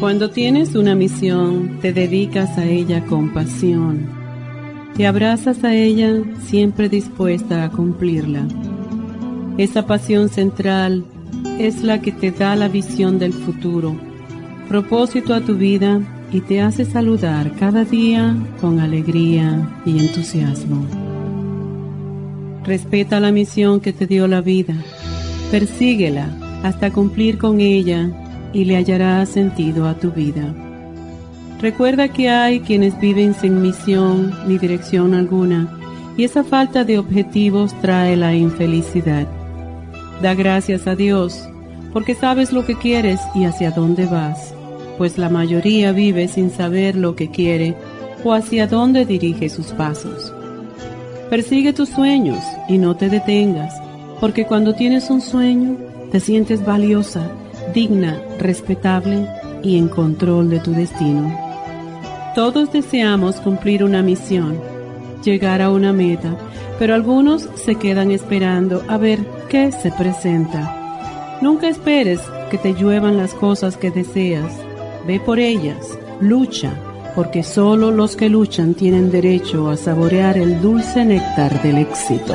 Cuando tienes una misión, te dedicas a ella con pasión. Te abrazas a ella siempre dispuesta a cumplirla. Esa pasión central es la que te da la visión del futuro, propósito a tu vida y te hace saludar cada día con alegría y entusiasmo. Respeta la misión que te dio la vida, persíguela hasta cumplir con ella y le hallará sentido a tu vida. Recuerda que hay quienes viven sin misión ni dirección alguna y esa falta de objetivos trae la infelicidad. Da gracias a Dios porque sabes lo que quieres y hacia dónde vas, pues la mayoría vive sin saber lo que quiere o hacia dónde dirige sus pasos. Persigue tus sueños y no te detengas, porque cuando tienes un sueño te sientes valiosa digna, respetable y en control de tu destino. Todos deseamos cumplir una misión, llegar a una meta, pero algunos se quedan esperando a ver qué se presenta. Nunca esperes que te lluevan las cosas que deseas. Ve por ellas, lucha, porque solo los que luchan tienen derecho a saborear el dulce néctar del éxito.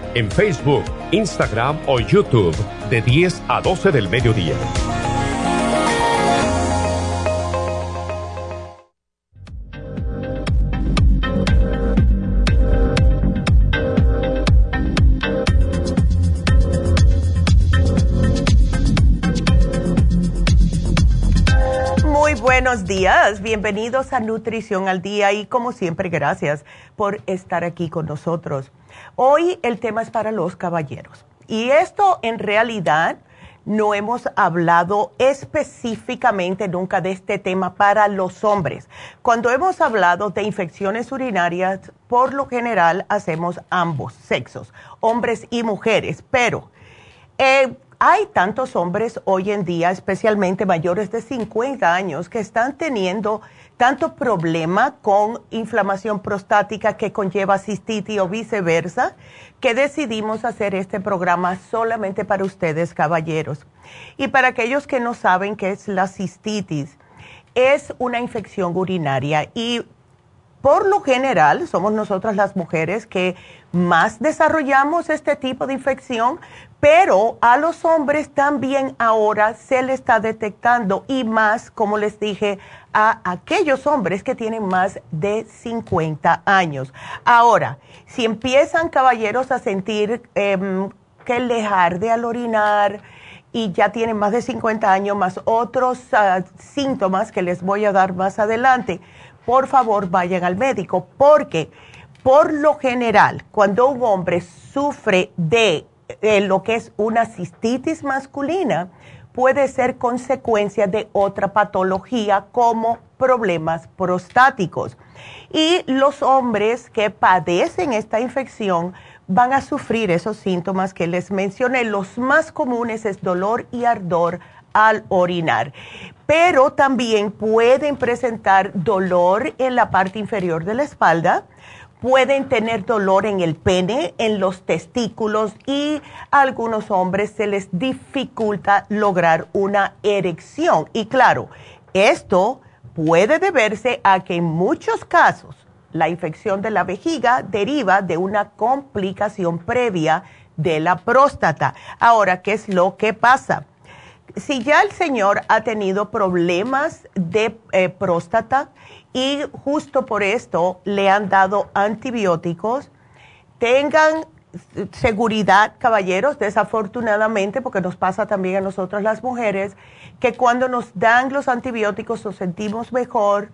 en Facebook, Instagram o YouTube de 10 a 12 del mediodía. buenos días, bienvenidos a Nutrición al Día y como siempre gracias por estar aquí con nosotros. Hoy el tema es para los caballeros y esto en realidad no hemos hablado específicamente nunca de este tema para los hombres. Cuando hemos hablado de infecciones urinarias, por lo general hacemos ambos sexos, hombres y mujeres, pero eh, hay tantos hombres hoy en día, especialmente mayores de 50 años, que están teniendo tanto problema con inflamación prostática que conlleva cistitis o viceversa, que decidimos hacer este programa solamente para ustedes, caballeros. Y para aquellos que no saben qué es la cistitis, es una infección urinaria y por lo general somos nosotras las mujeres que más desarrollamos este tipo de infección, pero a los hombres también ahora se le está detectando y más, como les dije, a aquellos hombres que tienen más de 50 años. Ahora, si empiezan caballeros a sentir em, que dejar de al orinar y ya tienen más de 50 años, más otros ah, síntomas que les voy a dar más adelante, por favor vayan al médico porque por lo general, cuando un hombre sufre de eh, lo que es una cistitis masculina, puede ser consecuencia de otra patología como problemas prostáticos. Y los hombres que padecen esta infección van a sufrir esos síntomas que les mencioné. Los más comunes es dolor y ardor al orinar, pero también pueden presentar dolor en la parte inferior de la espalda, pueden tener dolor en el pene, en los testículos y a algunos hombres se les dificulta lograr una erección. Y claro, esto puede deberse a que en muchos casos la infección de la vejiga deriva de una complicación previa de la próstata. Ahora, ¿qué es lo que pasa? Si ya el señor ha tenido problemas de eh, próstata, y justo por esto le han dado antibióticos. Tengan seguridad, caballeros, desafortunadamente, porque nos pasa también a nosotros las mujeres, que cuando nos dan los antibióticos nos sentimos mejor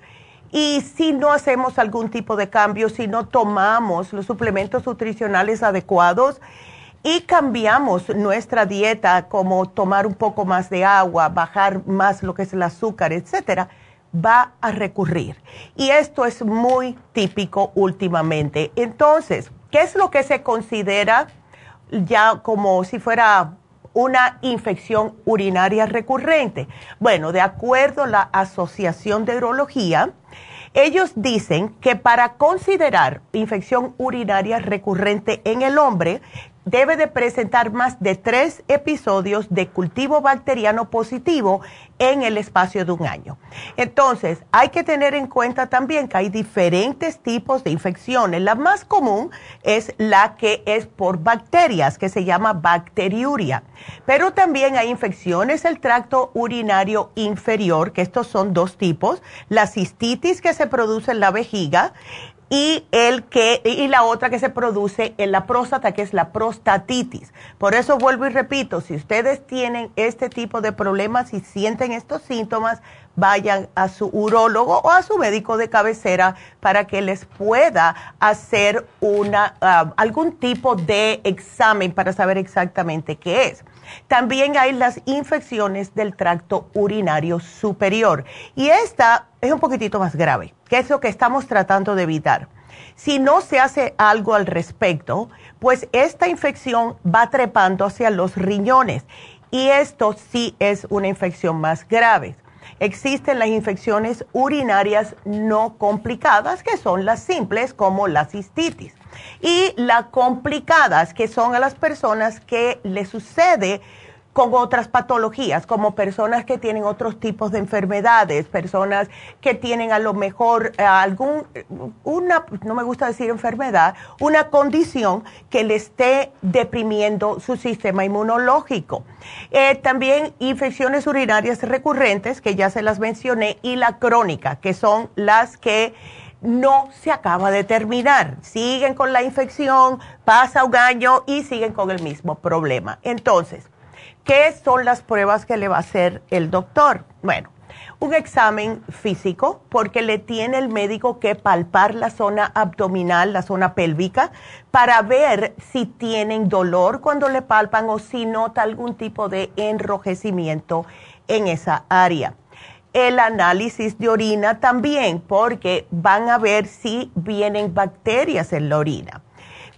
y si no hacemos algún tipo de cambio, si no tomamos los suplementos nutricionales adecuados y cambiamos nuestra dieta, como tomar un poco más de agua, bajar más lo que es el azúcar, etcétera, va a recurrir. Y esto es muy típico últimamente. Entonces, ¿qué es lo que se considera ya como si fuera una infección urinaria recurrente? Bueno, de acuerdo a la Asociación de Urología, ellos dicen que para considerar infección urinaria recurrente en el hombre, debe de presentar más de tres episodios de cultivo bacteriano positivo en el espacio de un año. Entonces, hay que tener en cuenta también que hay diferentes tipos de infecciones. La más común es la que es por bacterias, que se llama bacteriuria. Pero también hay infecciones del tracto urinario inferior, que estos son dos tipos. La cistitis que se produce en la vejiga y el que y la otra que se produce en la próstata que es la prostatitis. Por eso vuelvo y repito, si ustedes tienen este tipo de problemas y sienten estos síntomas, vayan a su urólogo o a su médico de cabecera para que les pueda hacer una ah, algún tipo de examen para saber exactamente qué es. También hay las infecciones del tracto urinario superior y esta es un poquitito más grave, que es lo que estamos tratando de evitar. Si no se hace algo al respecto, pues esta infección va trepando hacia los riñones y esto sí es una infección más grave. Existen las infecciones urinarias no complicadas, que son las simples como la cistitis y las complicadas, que son a las personas que le sucede con otras patologías, como personas que tienen otros tipos de enfermedades, personas que tienen a lo mejor eh, algún, una, no me gusta decir enfermedad, una condición que le esté deprimiendo su sistema inmunológico. Eh, también infecciones urinarias recurrentes, que ya se las mencioné, y la crónica, que son las que no se acaba de terminar. Siguen con la infección, pasa un año y siguen con el mismo problema. Entonces, ¿qué son las pruebas que le va a hacer el doctor? Bueno, un examen físico porque le tiene el médico que palpar la zona abdominal, la zona pélvica, para ver si tienen dolor cuando le palpan o si nota algún tipo de enrojecimiento en esa área. El análisis de orina también porque van a ver si vienen bacterias en la orina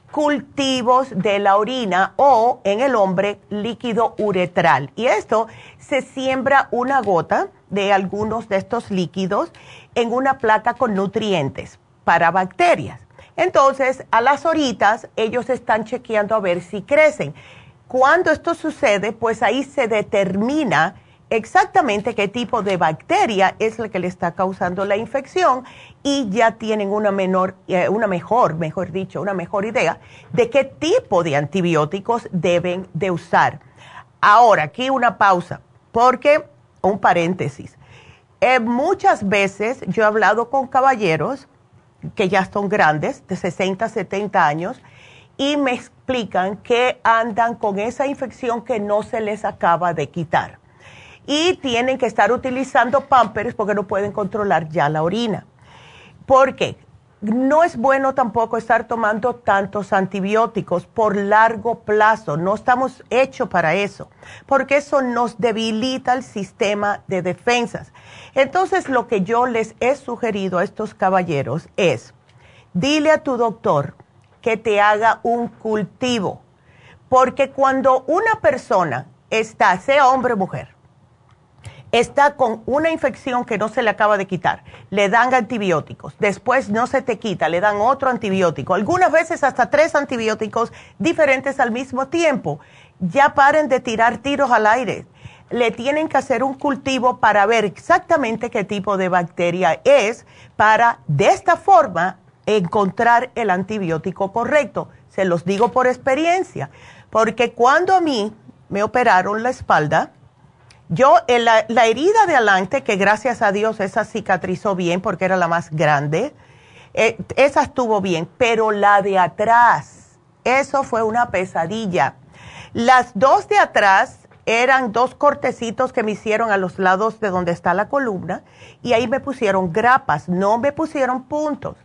cultivos de la orina o en el hombre líquido uretral. Y esto se siembra una gota de algunos de estos líquidos en una placa con nutrientes para bacterias. Entonces, a las horitas ellos están chequeando a ver si crecen. Cuando esto sucede, pues ahí se determina exactamente qué tipo de bacteria es la que le está causando la infección y ya tienen una menor, eh, una mejor, mejor dicho, una mejor idea de qué tipo de antibióticos deben de usar. Ahora, aquí una pausa, porque, un paréntesis, eh, muchas veces yo he hablado con caballeros que ya son grandes, de 60, 70 años, y me explican que andan con esa infección que no se les acaba de quitar. Y tienen que estar utilizando pampers porque no pueden controlar ya la orina porque no es bueno tampoco estar tomando tantos antibióticos por largo plazo. No estamos hechos para eso, porque eso nos debilita el sistema de defensas. Entonces, lo que yo les he sugerido a estos caballeros es, dile a tu doctor que te haga un cultivo, porque cuando una persona está, sea hombre o mujer, está con una infección que no se le acaba de quitar, le dan antibióticos, después no se te quita, le dan otro antibiótico, algunas veces hasta tres antibióticos diferentes al mismo tiempo, ya paren de tirar tiros al aire. Le tienen que hacer un cultivo para ver exactamente qué tipo de bacteria es, para de esta forma encontrar el antibiótico correcto. Se los digo por experiencia, porque cuando a mí me operaron la espalda, yo, la, la, herida de adelante, que gracias a Dios esa cicatrizó bien porque era la más grande, eh, esa estuvo bien, pero la de atrás, eso fue una pesadilla. Las dos de atrás eran dos cortecitos que me hicieron a los lados de donde está la columna y ahí me pusieron grapas, no me pusieron puntos.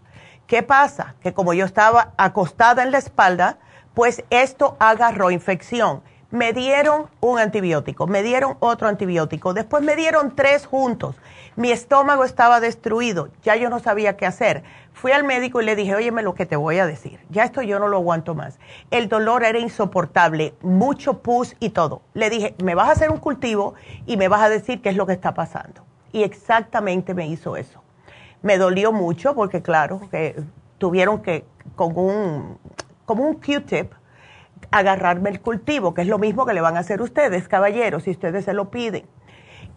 ¿Qué pasa? Que como yo estaba acostada en la espalda, pues esto agarró infección me dieron un antibiótico, me dieron otro antibiótico, después me dieron tres juntos. Mi estómago estaba destruido, ya yo no sabía qué hacer. Fui al médico y le dije, óyeme lo que te voy a decir, ya esto yo no lo aguanto más. El dolor era insoportable, mucho pus y todo. Le dije, me vas a hacer un cultivo y me vas a decir qué es lo que está pasando. Y exactamente me hizo eso. Me dolió mucho porque claro, que tuvieron que, con un, como un Q-tip, agarrarme el cultivo, que es lo mismo que le van a hacer ustedes, caballeros, si ustedes se lo piden.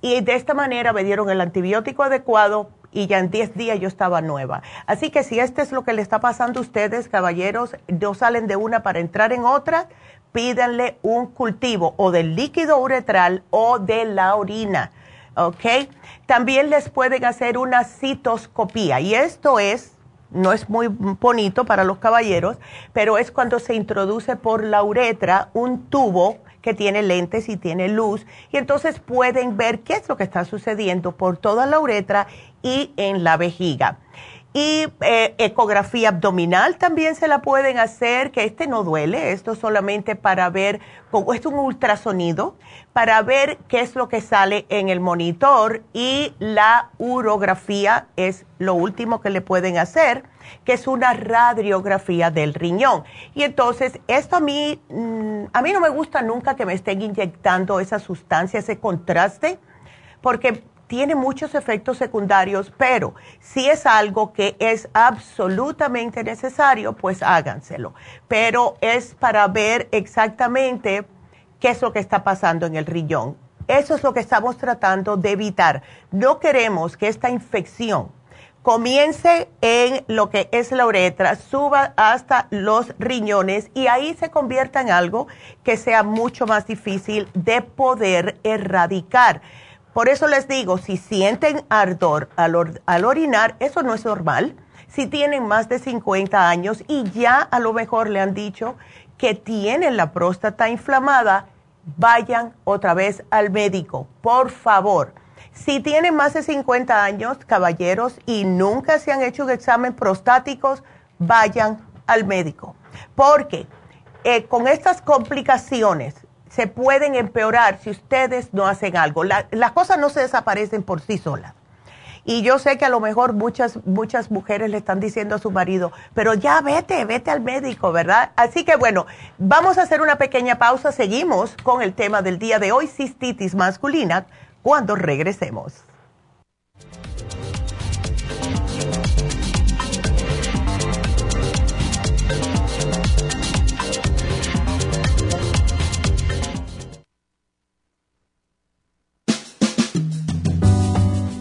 Y de esta manera me dieron el antibiótico adecuado y ya en 10 días yo estaba nueva. Así que si este es lo que le está pasando a ustedes, caballeros, no salen de una para entrar en otra, pídanle un cultivo o del líquido uretral o de la orina. ¿Ok? También les pueden hacer una citoscopía y esto es no es muy bonito para los caballeros, pero es cuando se introduce por la uretra un tubo que tiene lentes y tiene luz, y entonces pueden ver qué es lo que está sucediendo por toda la uretra y en la vejiga. Y eh, ecografía abdominal también se la pueden hacer, que este no duele, esto solamente para ver, es un ultrasonido, para ver qué es lo que sale en el monitor y la urografía es lo último que le pueden hacer, que es una radiografía del riñón. Y entonces, esto a mí, mm, a mí no me gusta nunca que me estén inyectando esa sustancia, ese contraste, porque tiene muchos efectos secundarios, pero si es algo que es absolutamente necesario, pues háganselo. Pero es para ver exactamente qué es lo que está pasando en el riñón. Eso es lo que estamos tratando de evitar. No queremos que esta infección comience en lo que es la uretra, suba hasta los riñones y ahí se convierta en algo que sea mucho más difícil de poder erradicar. Por eso les digo, si sienten ardor al, orinar, eso no es normal. Si tienen más de 50 años y ya a lo mejor le han dicho que tienen la próstata inflamada, vayan otra vez al médico, por favor. Si tienen más de 50 años, caballeros, y nunca se han hecho un examen prostáticos, vayan al médico. Porque eh, con estas complicaciones se pueden empeorar si ustedes no hacen algo. las cosas no se desaparecen por sí solas. Y yo sé que a lo mejor muchas, muchas mujeres le están diciendo a su marido, pero ya vete, vete al médico, ¿verdad? Así que bueno, vamos a hacer una pequeña pausa. Seguimos con el tema del día de hoy, cistitis masculina, cuando regresemos.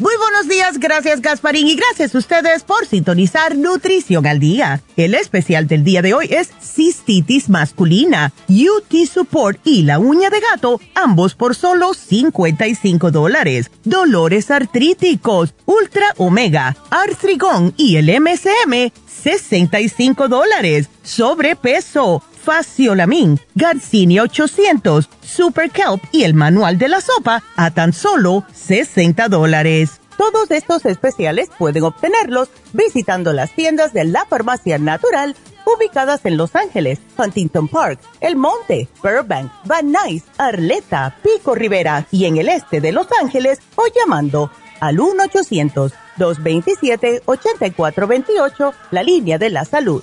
Muy buenos días, gracias Gasparín y gracias a ustedes por sintonizar Nutrición al Día. El especial del día de hoy es cistitis masculina, UT Support y la uña de gato, ambos por solo 55 dólares. Dolores artríticos, Ultra Omega, Artrigón y el MSM, 65 dólares. Sobrepeso, Faciolamin, Garcinia 800, Super Kelp y el manual de la sopa a tan solo 60 dólares. Todos estos especiales pueden obtenerlos visitando las tiendas de la farmacia natural ubicadas en Los Ángeles, Huntington Park, El Monte, Burbank, Van Nuys, Arleta, Pico Rivera y en el este de Los Ángeles o llamando al 1-800-227-8428, la línea de la salud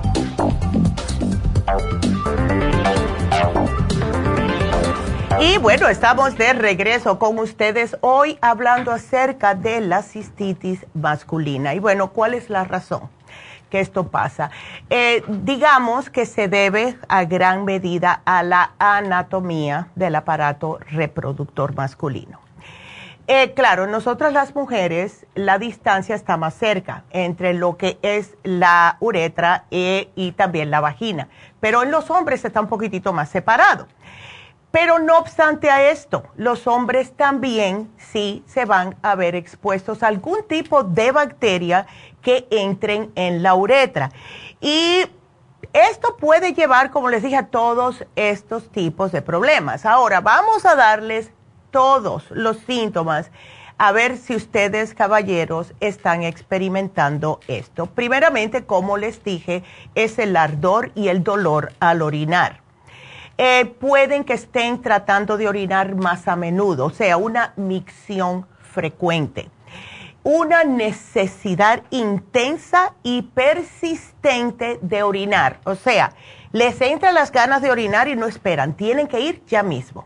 Y bueno, estamos de regreso con ustedes hoy hablando acerca de la cistitis masculina. Y bueno, ¿cuál es la razón que esto pasa? Eh, digamos que se debe a gran medida a la anatomía del aparato reproductor masculino. Eh, claro, nosotras las mujeres la distancia está más cerca entre lo que es la uretra eh, y también la vagina, pero en los hombres está un poquitito más separado. Pero no obstante a esto, los hombres también sí se van a ver expuestos a algún tipo de bacteria que entren en la uretra. Y esto puede llevar, como les dije, a todos estos tipos de problemas. Ahora, vamos a darles todos los síntomas a ver si ustedes, caballeros, están experimentando esto. Primeramente, como les dije, es el ardor y el dolor al orinar. Eh, pueden que estén tratando de orinar más a menudo, o sea, una micción frecuente. una necesidad intensa y persistente de orinar. O sea, les entran las ganas de orinar y no esperan, tienen que ir ya mismo.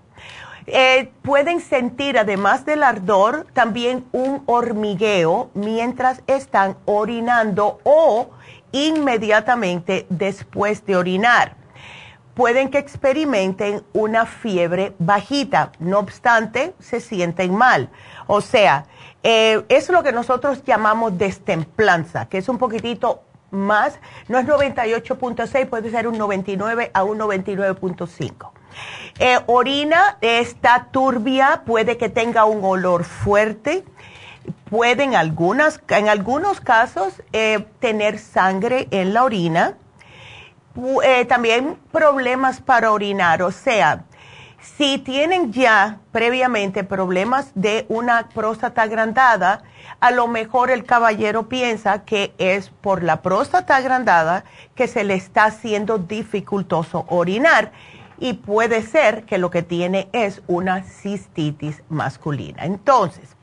Eh, pueden sentir, además del ardor, también un hormigueo mientras están orinando o inmediatamente después de orinar. Pueden que experimenten una fiebre bajita, no obstante, se sienten mal. O sea, eh, es lo que nosotros llamamos destemplanza, que es un poquitito más, no es 98.6, puede ser un 99 a un 99.5. Eh, orina está turbia, puede que tenga un olor fuerte, puede en, algunas, en algunos casos eh, tener sangre en la orina, eh, también problemas para orinar, o sea, si tienen ya previamente problemas de una próstata agrandada, a lo mejor el caballero piensa que es por la próstata agrandada que se le está haciendo dificultoso orinar y puede ser que lo que tiene es una cistitis masculina. Entonces,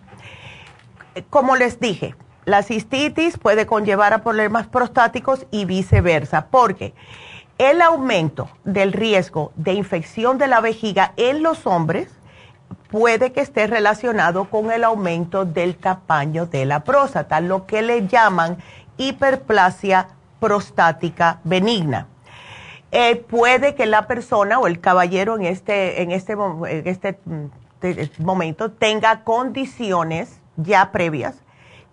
como les dije, la cistitis puede conllevar a problemas prostáticos y viceversa, porque el aumento del riesgo de infección de la vejiga en los hombres puede que esté relacionado con el aumento del tamaño de la próstata, lo que le llaman hiperplasia prostática benigna. Eh, puede que la persona o el caballero en este, en este, en este mm, momento tenga condiciones ya previas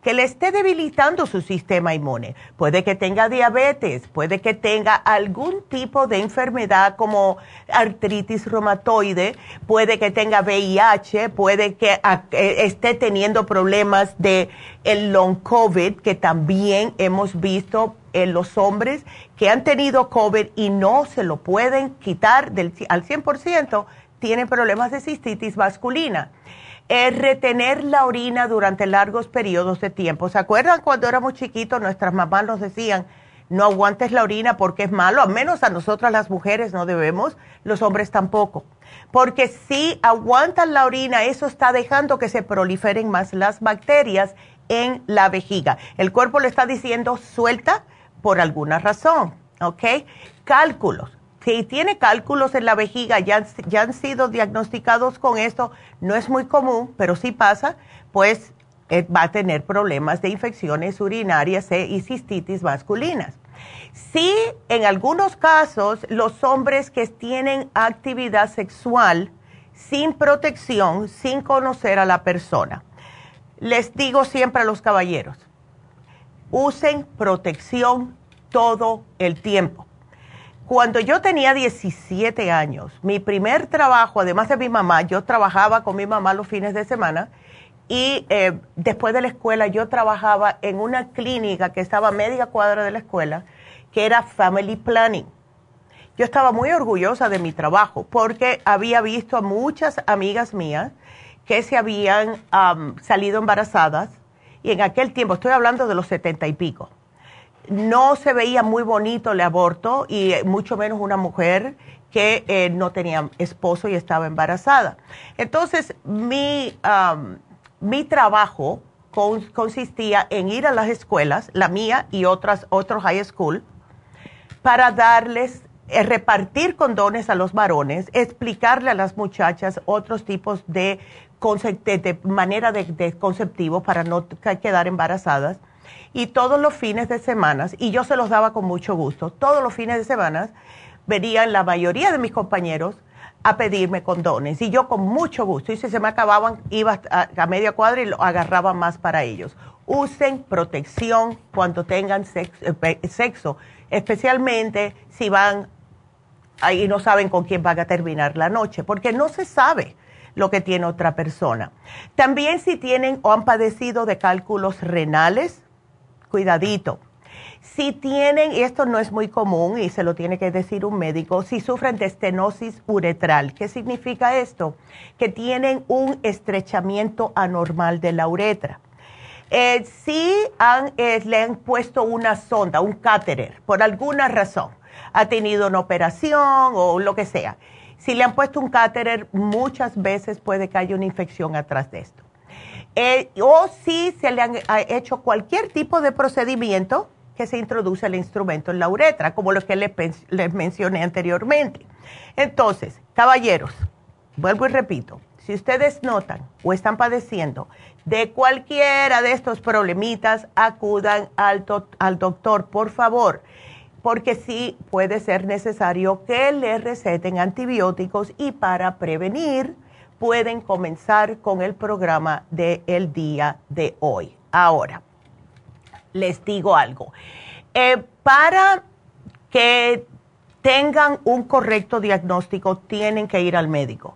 que le esté debilitando su sistema inmune. Puede que tenga diabetes, puede que tenga algún tipo de enfermedad como artritis reumatoide, puede que tenga VIH, puede que ah, eh, esté teniendo problemas de el long COVID que también hemos visto en los hombres que han tenido COVID y no se lo pueden quitar del, al 100%, tienen problemas de cistitis masculina es retener la orina durante largos periodos de tiempo. ¿Se acuerdan cuando éramos chiquitos nuestras mamás nos decían, no aguantes la orina porque es malo, al menos a nosotras las mujeres no debemos, los hombres tampoco. Porque si aguantan la orina, eso está dejando que se proliferen más las bacterias en la vejiga. El cuerpo le está diciendo suelta por alguna razón, ¿ok? Cálculos si tiene cálculos en la vejiga, ya, ya han sido diagnosticados con esto, no es muy común, pero sí pasa, pues eh, va a tener problemas de infecciones urinarias e, y cistitis masculinas. Sí, en algunos casos, los hombres que tienen actividad sexual sin protección, sin conocer a la persona, les digo siempre a los caballeros, usen protección todo el tiempo cuando yo tenía 17 años, mi primer trabajo, además de mi mamá, yo trabajaba con mi mamá los fines de semana y eh, después de la escuela yo trabajaba en una clínica que estaba a media cuadra de la escuela, que era Family Planning. Yo estaba muy orgullosa de mi trabajo porque había visto a muchas amigas mías que se habían salido embarazadas y en aquel tiempo, estoy hablando de los setenta y pico, no se veía muy bonito el aborto y mucho menos una mujer que eh, no tenía esposo y estaba embarazada. Entonces, mi, mi trabajo consistía en ir a las escuelas, la mía y otras, otros high school, para darles, eh, repartir condones a los varones, explicarle a las muchachas otros tipos de, de manera de, de conceptivo para no quedar embarazadas y todos los fines de semana, y yo se los daba con mucho gusto, todos los fines de semana venían la mayoría de mis compañeros a pedirme condones y yo con mucho gusto, y si se me acababan, iba a, media cuadra y lo agarraba más para ellos. Usen protección cuando tengan eh, sexo, especialmente si van y no saben con quién van a terminar la noche, porque no se sabe lo que tiene otra persona. También si tienen o han padecido de cálculos renales, cuidadito. Si tienen, y esto no es muy común y se lo tiene que decir un médico, si sufren de estenosis uretral, ¿qué significa esto? Que tienen un estrechamiento anormal de la uretra. Eh, si eh, le han puesto una sonda, un cáterer, por alguna razón, ha tenido una operación o lo que sea, si le han puesto un cáterer, muchas veces puede que haya una infección atrás de esto. Eh, o si se le han hecho cualquier tipo de procedimiento que se introduce el instrumento en la uretra, como lo que les, mencioné anteriormente. Entonces, caballeros, vuelvo y repito, si ustedes notan o están padeciendo de cualquiera de estos problemitas, acudan al, al doctor, por favor, porque sí puede ser necesario que le receten antibióticos y para prevenir pueden comenzar con el programa del día de hoy. Ahora, les digo algo. Eh, para que tengan un correcto diagnóstico, tienen que ir al médico.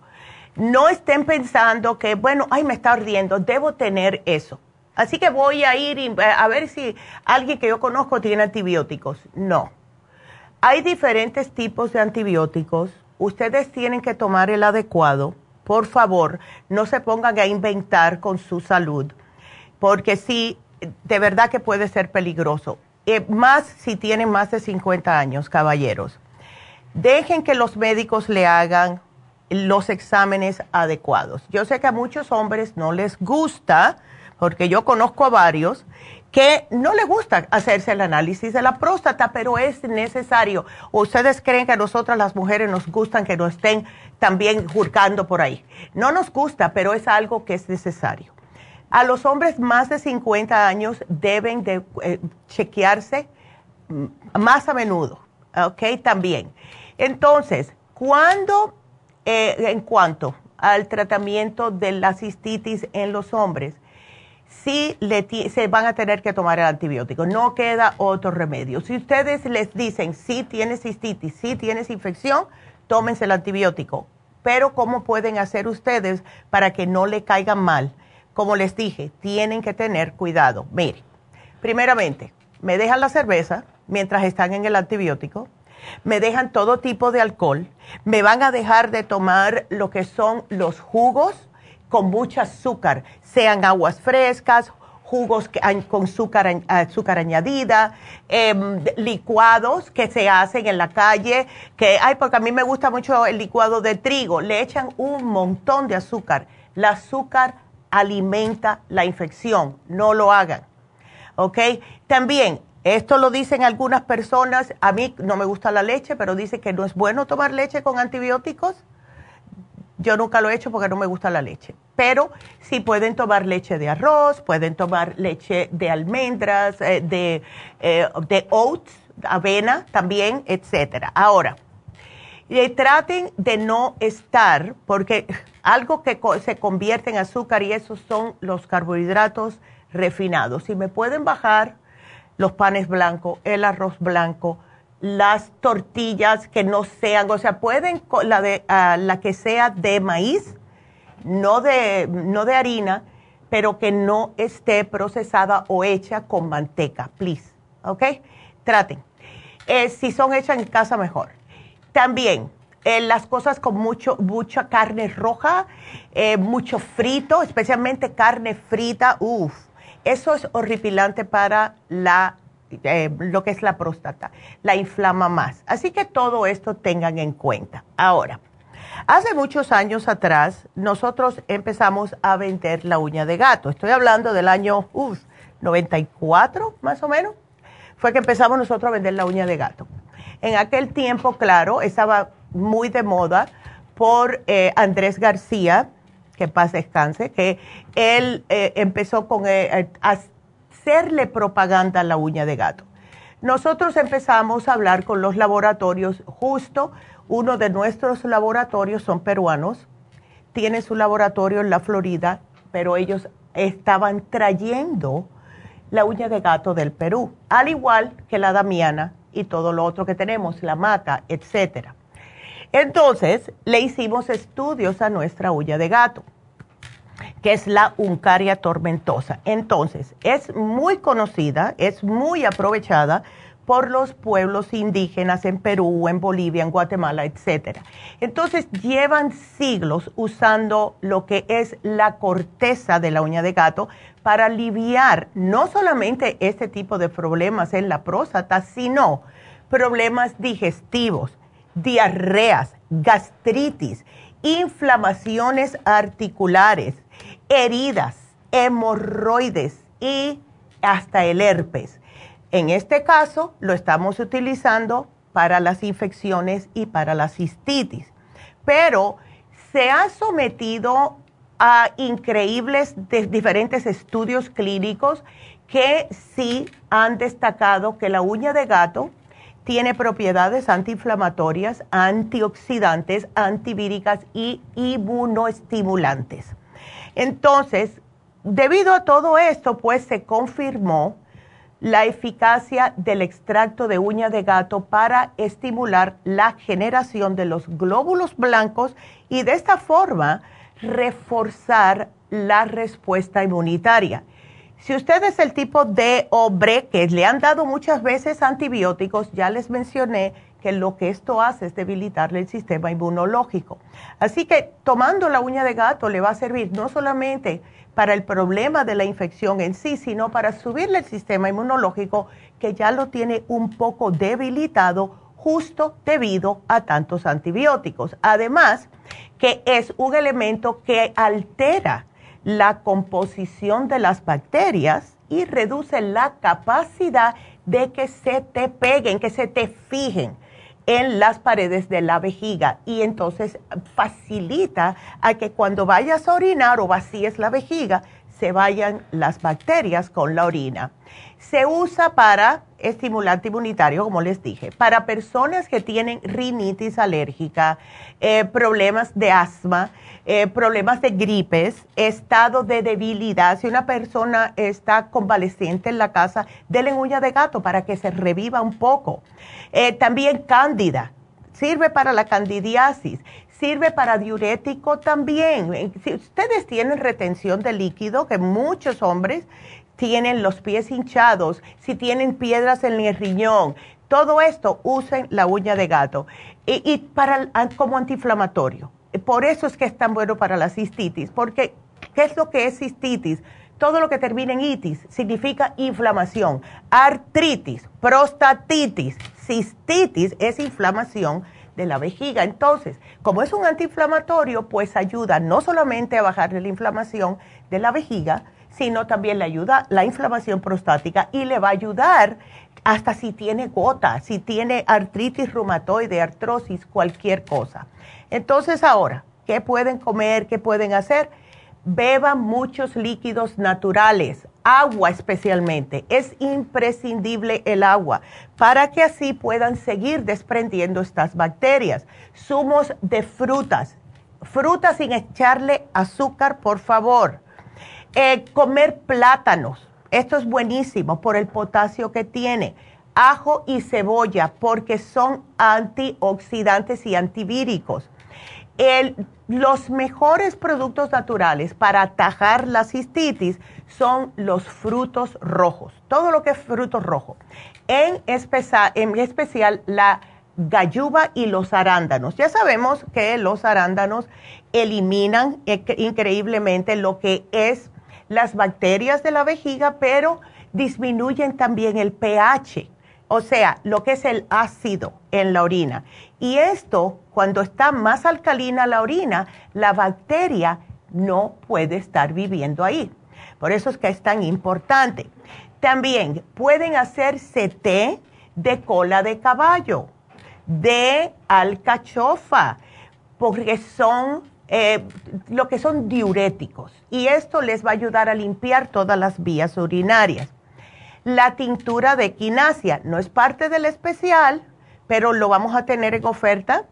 No estén pensando que, bueno, ay, me está ardiendo, debo tener eso. Así que voy a ir eh, a ver si alguien que yo conozco tiene antibióticos. No. Hay diferentes tipos de antibióticos. Ustedes tienen que tomar el adecuado. Por favor, no se pongan a inventar con su salud, porque sí, de verdad que puede ser peligroso. Eh, más si tienen más de 50 años, caballeros. Dejen que los médicos le hagan los exámenes adecuados. Yo sé que a muchos hombres no les gusta, porque yo conozco a varios, que no les gusta hacerse el análisis de la próstata, pero es necesario. ¿Ustedes creen que a nosotras las mujeres nos gustan que nos estén también juzgando por ahí? No nos gusta, pero es algo que es necesario. A los hombres más de 50 años deben de eh, chequearse mm, más a menudo, ¿ok? También. Entonces, cuando eh, en cuanto al tratamiento de la cistitis en los hombres, sí se van a tener que tomar el antibiótico. No queda otro remedio. Si ustedes les dicen, sí tienes cistitis, sí tienes infección, tómense el antibiótico. Pero ¿cómo pueden hacer ustedes para que no le caigan mal? Como les dije, tienen que tener cuidado. Mire, primeramente, me dejan la cerveza mientras están en el antibiótico me dejan todo tipo de alcohol, me van a dejar de tomar lo que son los jugos con mucho azúcar, sean aguas frescas, jugos con azúcar, azúcar añadida, em, licuados que se hacen en la calle, que, ay, porque a mí me gusta mucho el licuado de trigo, le echan un montón de azúcar. El azúcar alimenta la infección, no lo hagan. ¿Ok? También esto lo dicen algunas personas, a mí no me gusta la leche, pero dicen que no es bueno tomar leche con antibióticos. Yo nunca lo he hecho porque no me gusta la leche. Pero sí pueden tomar leche de arroz, pueden tomar leche de almendras, eh, de, eh, de oats, avena también, etcétera. Ahora, eh, traten de no estar, porque algo que se convierte en azúcar y esos son los carbohidratos refinados. Si me pueden bajar los panes blancos, el arroz blanco, las tortillas que no sean, o sea, pueden la de ah, la que sea de maíz, no de no de harina, pero que no esté procesada o hecha con manteca, please, ¿ok? Traten. Eh, si son hechas en casa mejor. También eh, las cosas con mucho mucha carne roja, eh, mucho frito, especialmente carne frita, uff eso es horripilante para la, eh, lo que es la próstata, la inflama más. Así que todo esto tengan en cuenta. Ahora, hace muchos años atrás nosotros empezamos a vender la uña de gato. Estoy hablando del año 94 más o menos. Fue que empezamos nosotros a vender la uña de gato. En aquel tiempo, claro, estaba muy de moda por eh, Andrés García, que paz descanse, que él eh, empezó con hacerle propaganda a la uña de gato. Nosotros empezamos a hablar con los laboratorios, justo uno de nuestros laboratorios son peruanos, tiene su laboratorio en la Florida, pero ellos estaban trayendo la uña de gato del Perú, al igual que la damiana y todo lo otro que tenemos, la mata, etcétera. Entonces, le hicimos estudios a nuestra uña de gato, que es la uncaria tormentosa. Entonces, es muy conocida, es muy aprovechada por los pueblos indígenas en Perú, en Bolivia, en Guatemala, etcétera. Entonces, llevan siglos usando lo que es la corteza de la uña de gato para aliviar no solamente este tipo de problemas en la próstata, sino problemas digestivos diarreas, gastritis, inflamaciones articulares, heridas, hemorroides y hasta el herpes. En este caso lo estamos utilizando para las infecciones y para la cistitis, pero se ha sometido a increíbles diferentes estudios clínicos que sí han destacado que la uña de gato tiene propiedades antiinflamatorias, antioxidantes, antivíricas y inmunoestimulantes. Entonces, debido a todo esto, pues se confirmó la eficacia del extracto de uña de gato para estimular la generación de los glóbulos blancos y de esta forma reforzar la respuesta inmunitaria. Si usted es el tipo de hombre que le han dado muchas veces antibióticos, ya les mencioné que lo que esto hace es debilitarle el sistema inmunológico. Así que tomando la uña de gato le va a servir no solamente para el problema de la infección en sí, sino para subirle el sistema inmunológico que ya lo tiene un poco debilitado justo debido a tantos antibióticos. Además, que es un elemento que altera la composición de las bacterias y reduce la capacidad de que se te peguen, que se te fijen en las paredes de la vejiga y entonces facilita a que cuando vayas a orinar o vacíes la vejiga, se vayan las bacterias con la orina. Se usa para estimulante inmunitario, como les dije, para personas que tienen rinitis alérgica, eh, problemas de asma, eh, problemas de gripes, estado de debilidad. Si una persona está convaleciente en la casa, denle uña de gato para que se reviva un poco. Eh, también cándida, sirve para la candidiasis, sirve para diurético también. Si ustedes tienen retención de líquido, que muchos hombres tienen los pies hinchados, si tienen piedras en el riñón, todo esto usen la uña de gato. Y, para, como antiinflamatorio. Por eso es que es tan bueno para la cistitis, porque ¿qué es lo que es cistitis? Todo lo que termina en itis significa inflamación. Artritis, prostatitis, cistitis es inflamación de la vejiga. Entonces, como es un antiinflamatorio, pues ayuda no solamente a bajar la inflamación de la vejiga, sino también le ayuda la inflamación prostática y le va a ayudar hasta si tiene gota, si tiene artritis reumatoide, artrosis, cualquier cosa. Entonces ahora, ¿qué pueden comer? ¿Qué pueden hacer? Beban muchos líquidos naturales, agua especialmente. Es imprescindible el agua para que así puedan seguir desprendiendo estas bacterias. Zumos de frutas, frutas sin echarle azúcar, por favor eh, comer plátanos, esto es buenísimo por el potasio que tiene. Ajo y cebolla porque son antioxidantes y antivíricos. los mejores productos naturales para atajar la cistitis son los frutos rojos, todo lo que es fruto rojo. En, en especial la galluva y los arándanos. Ya sabemos que los arándanos eliminan eh, increíblemente lo que es las bacterias de la vejiga, pero disminuyen también el pH, o sea, lo que es el ácido en la orina. Y esto, cuando está más alcalina la orina, la bacteria no puede estar viviendo ahí. Por eso es que es tan importante. También pueden hacerse té de cola de caballo, de alcachofa, porque son eh, lo que son diuréticos y esto les va a ayudar a limpiar todas las vías urinarias. La tintura de quinasia no es parte del especial, pero lo vamos a tener en oferta.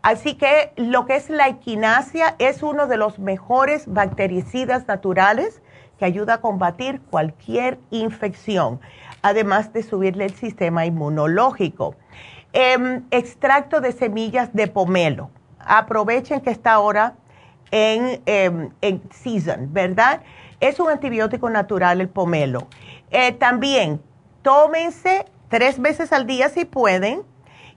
Así que lo que es la equinacia es uno de los mejores bactericidas naturales que ayuda a combatir cualquier infección, además de subirle el sistema inmunológico. Em, extracto de semillas de pomelo aprovechen que está ahora en, em, en season, ¿verdad? Es un antibiótico natural el pomelo. Eh, también tómense tres veces al día si pueden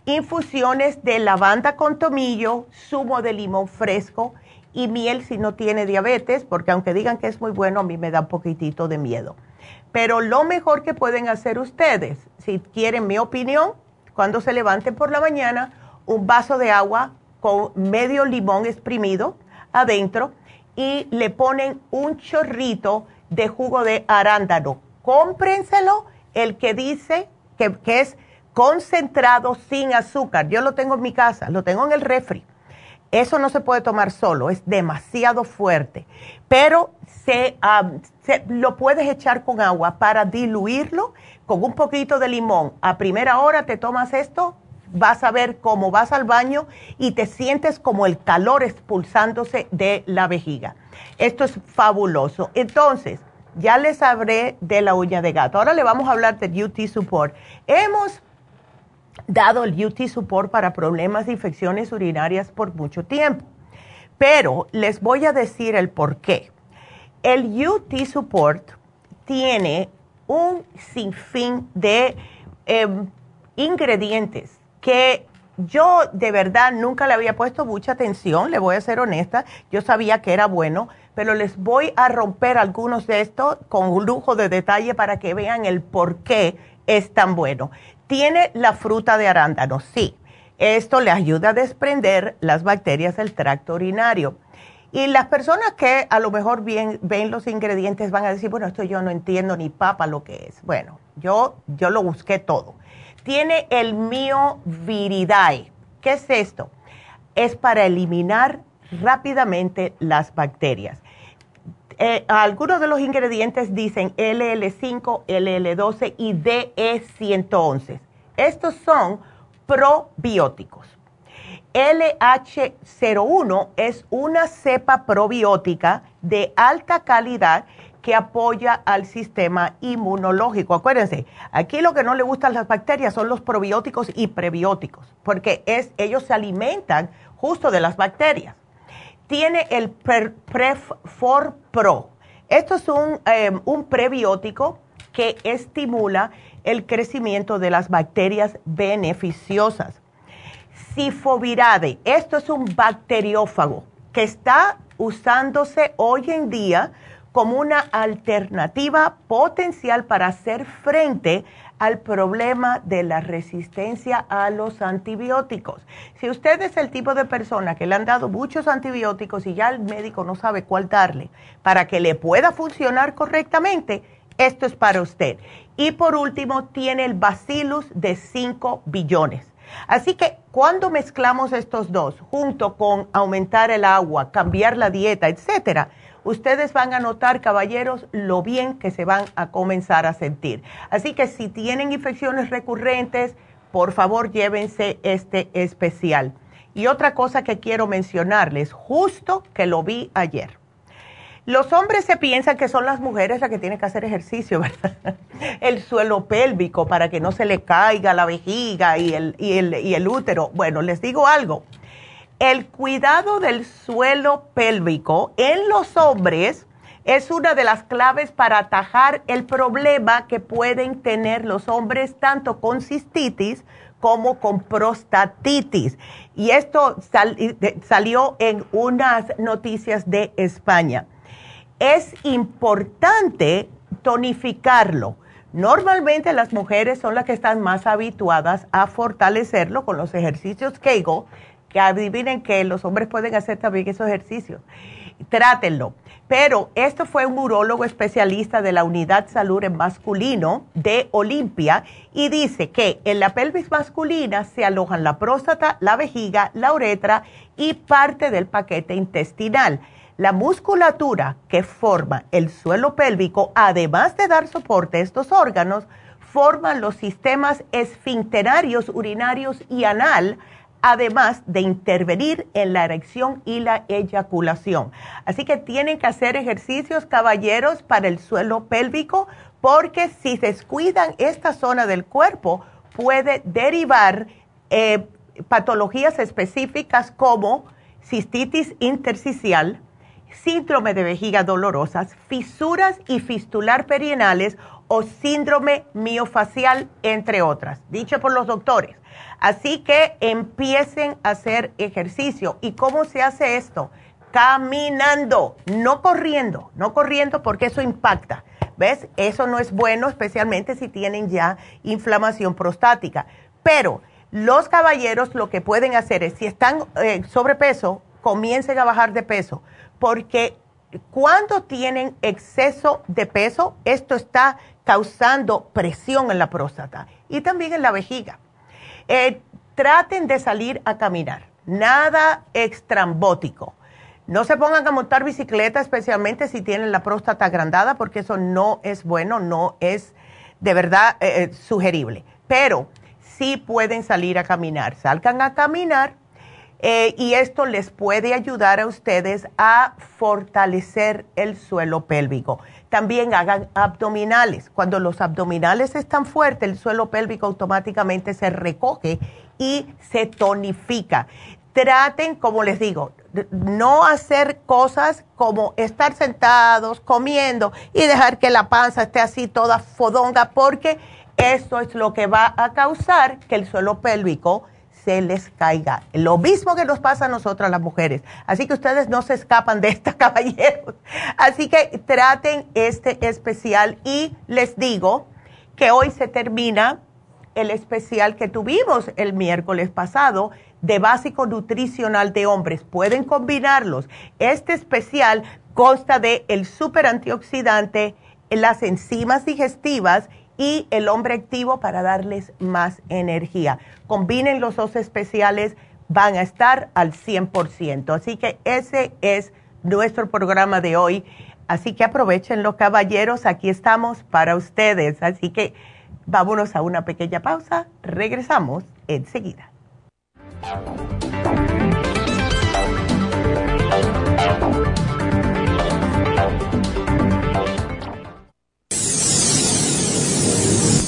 infusiones de lavanda con tomillo, zumo de limón fresco y miel si no tiene diabetes, porque aunque digan que es muy bueno, a mí me da un poquitito de miedo. Pero lo mejor que pueden hacer ustedes, si quieren mi opinión, cuando se levanten por la mañana, un vaso de agua con medio limón exprimido adentro y le ponen un chorrito de jugo de arándano. Cómprenselo, el que dice que, que es concentrado sin azúcar. Yo lo tengo en mi casa, lo tengo en el refri. Eso no se puede tomar solo, es demasiado fuerte. Pero se, lo puedes echar con agua para diluirlo con un poquito de limón. A primera hora te tomas esto, vas a ver cómo vas al baño y te sientes como el calor expulsándose de la vejiga. Esto es fabuloso. Entonces, ya les hablé de la uña de gato. Ahora le vamos a hablar de UT Support. Hemos dado el UT Support para problemas de infecciones urinarias por mucho tiempo. Pero les voy a decir el por qué. El UT Support tiene un sinfín de em, ingredientes que yo de verdad nunca le había puesto mucha atención, le voy a ser honesta, yo sabía que era bueno, pero les voy a romper algunos de estos con un lujo de detalle para que vean el por qué es tan bueno. Tiene la fruta de arándano, sí. Esto le ayuda a desprender las bacterias del tracto urinario. Y las personas que a lo mejor ven los ingredientes van a decir, bueno, esto yo no entiendo ni papa lo que es. Bueno, yo, yo lo busqué todo. Tiene el viridae. ¿Qué es esto? Es para eliminar rápidamente las bacterias. Eh, algunos de los ingredientes dicen LL5, LL12 y DE111. Estos son probióticos. LH01 es una cepa probiótica de alta calidad que apoya al sistema inmunológico. Acuérdense, aquí lo que no le gustan las bacterias son los probióticos y prebióticos, porque es, ellos se alimentan justo de las bacterias tiene el Prefor Pro. Esto es em, un, prebiótico que estimula el crecimiento de las bacterias beneficiosas. Sifovirade, esto es un bacteriófago que está usándose hoy en día como una alternativa potencial para hacer frente al problema de la resistencia a los antibióticos. Si usted es el tipo de persona que le han dado muchos antibióticos y ya el médico no sabe cuál darle para que le pueda funcionar correctamente, esto es para usted. Y por último, tiene el Bacillus de 5 billones. Así que cuando mezclamos estos dos, junto con aumentar el agua, cambiar la dieta, etcétera, ustedes van a notar, caballeros, lo bien que se van a comenzar a sentir. Así que si tienen infecciones recurrentes, por favor llévense este especial. Y otra cosa que quiero mencionarles, justo que lo vi ayer. Los hombres se piensan que son las mujeres las que tienen que hacer ejercicio, ¿verdad? El suelo pélvico para que no se le caiga la vejiga y el, y el, y el útero. Bueno, les digo algo el cuidado del suelo pélvico en los hombres es una de las claves para atajar el problema que pueden tener los hombres tanto con cistitis como con prostatitis. Y esto salió en unas noticias de España. Es importante tonificarlo. Normalmente las mujeres son las que están más habituadas a fortalecerlo con los ejercicios Kegel que adivinen que los hombres pueden hacer también esos ejercicios. Trátenlo. Pero esto fue un urólogo especialista de la Unidad Salud en Masculino de Olimpia y dice que en la pelvis masculina se alojan la próstata, la vejiga, la uretra y parte del paquete intestinal. La musculatura que forma el suelo pélvico, además de dar soporte a estos órganos, forman los sistemas esfinterarios, urinarios y anal, además de intervenir en la erección y la eyaculación. Así que tienen que hacer ejercicios, caballeros, para el suelo pélvico, porque si descuidan esta zona del cuerpo, puede derivar eh, patologías específicas como cistitis intersticial, síndrome de vejiga dolorosas, fisuras y fistular perienales o síndrome miofacial, entre otras, dicho por los doctores. Así que empiecen a hacer ejercicio. ¿Y cómo se hace esto? Caminando, no corriendo, no corriendo porque eso impacta. ¿Ves? Eso no es bueno, especialmente si tienen ya inflamación prostática. Pero los caballeros lo que pueden hacer es, si están eh, sobrepeso, comiencen a bajar de peso, porque cuando tienen exceso de peso, esto está causando presión en la próstata y también en la vejiga. Eh, traten de salir a caminar, nada extrambótico. No se pongan a montar bicicleta, especialmente si tienen la próstata agrandada, porque eso no es bueno, no es de verdad eh, eh, sugerible. Pero sí pueden salir a caminar. Salgan a caminar y esto les puede ayudar a ustedes a fortalecer el suelo pélvico. También hagan abdominales. Cuando los abdominales están fuertes, el suelo pélvico automáticamente se recoge y se tonifica. Traten, como les digo, no hacer cosas como estar sentados, comiendo y dejar que la panza esté así toda fodonga, porque eso es lo que va a causar que el suelo pélvico se les caiga. Lo mismo que nos pasa a nosotras las mujeres. Así que ustedes no se escapan de esta, caballeros. Así que traten este especial y les digo que hoy se termina el especial que tuvimos el miércoles pasado de básico nutricional de hombres. Pueden combinarlos. Este especial consta de el super antioxidante, las enzimas digestivas y el hombre activo para darles más energía. Combinen los dos especiales, van a estar al 100%. Así que ese es nuestro programa de hoy. Así que aprovechen los caballeros, aquí estamos para ustedes. Así que vámonos a una pequeña pausa, regresamos enseguida.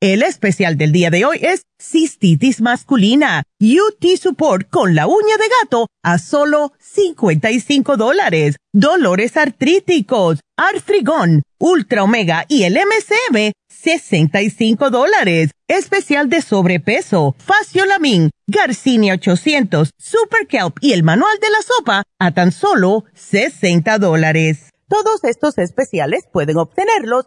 El especial del día de hoy es cistitis masculina, UT Support con la uña de gato a solo 55 dólares, dolores artríticos, artrigón, ultra omega y el MCM 65 dólares, especial de sobrepeso, faciolamin, Garcinia 800, Super Kelp y el manual de la sopa a tan solo 60 dólares. Todos estos especiales pueden obtenerlos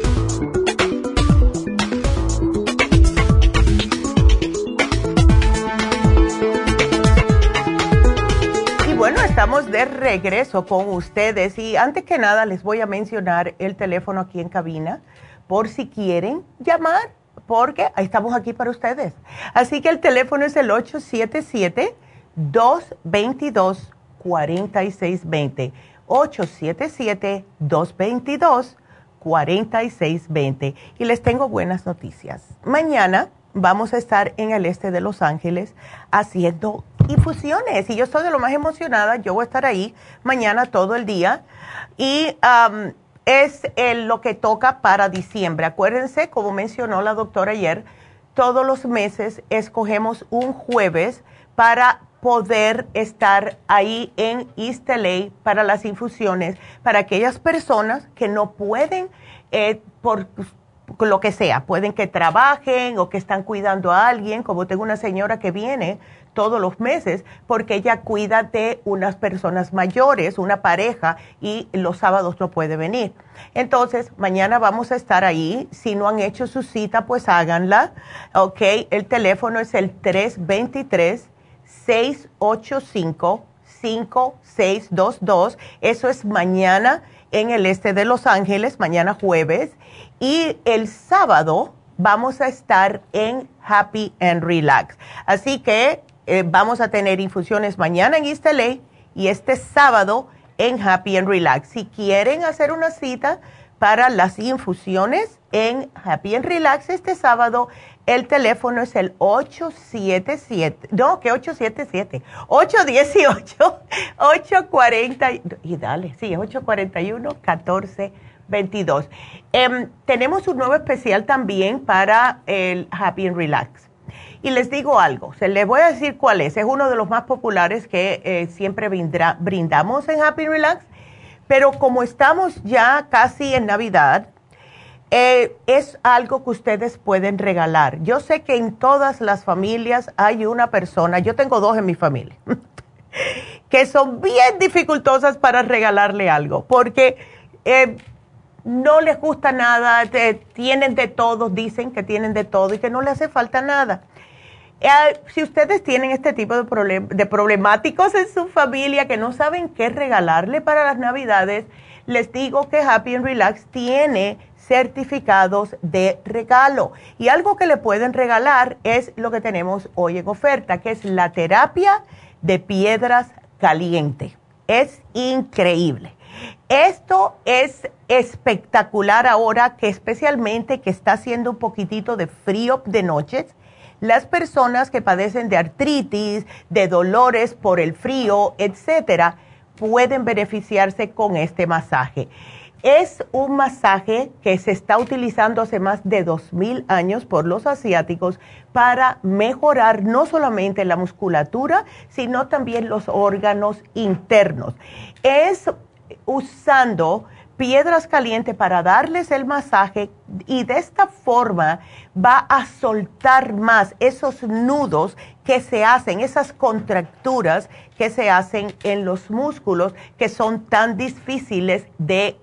Estamos de regreso con ustedes y antes que nada les voy a mencionar el teléfono aquí en cabina por si quieren llamar, porque estamos aquí para ustedes. Así que el teléfono es el 877-222-4620. 877-222-4620. Y les tengo buenas noticias. Mañana vamos a estar en el este de Los Ángeles haciendo infusiones. Y yo estoy de lo más emocionada. Yo voy a estar ahí mañana todo el día. Y es lo que toca para diciembre. Acuérdense, como mencionó la doctora ayer, todos los meses escogemos un jueves para poder estar ahí en East LA para las infusiones para aquellas personas que no pueden, eh, por lo que sea. Pueden que trabajen o que están cuidando a alguien, como tengo una señora que viene todos los meses porque ella cuida de unas personas mayores, una pareja, y los sábados no puede venir. Entonces, mañana vamos a estar ahí. Si no han hecho su cita, pues háganla. Ok, el teléfono es el 323-685-5622. Eso es mañana en el este de Los Ángeles, mañana jueves. Y el sábado vamos a estar en Happy and Relax. Así que eh, vamos a tener infusiones mañana en East LA y este sábado en Happy and Relax. Si quieren hacer una cita para las infusiones en Happy and Relax este sábado, el teléfono es el 877, no, que 877, 818, 840, y dale, sí, 841, 1422. tenemos un nuevo especial también para el Happy and Relax. Y les digo algo, se les voy a decir cuál es. Es uno de los más populares que eh, siempre brindamos en Happy Relax. Pero como estamos ya casi en Navidad, eh, es algo que ustedes pueden regalar. Yo sé que en todas las familias hay una persona, yo tengo dos en mi familia, que son bien dificultosas para regalarle algo, porque eh, no les gusta nada, tienen de todo, dicen que tienen de todo y que no le hace falta nada. Eh, si ustedes tienen este tipo de, de problemáticos en su familia que no saben qué regalarle para las navidades, les digo que Happy and Relax tiene certificados de regalo. Y algo que le pueden regalar es lo que tenemos hoy en oferta, que es la terapia de piedras caliente. Es increíble. Esto es espectacular ahora que especialmente que está haciendo un poquitito de frío de noches las personas que padecen de artritis, de dolores por el frío, etcétera, pueden beneficiarse con este masaje. Es un masaje que se está utilizando hace más de 2.000 años por los asiáticos para mejorar no solamente la musculatura, sino también los órganos internos. Es usando piedras calientes para darles el masaje y de esta forma va a soltar más esos nudos que se hacen, esas contracturas que se hacen en los músculos que son tan difíciles de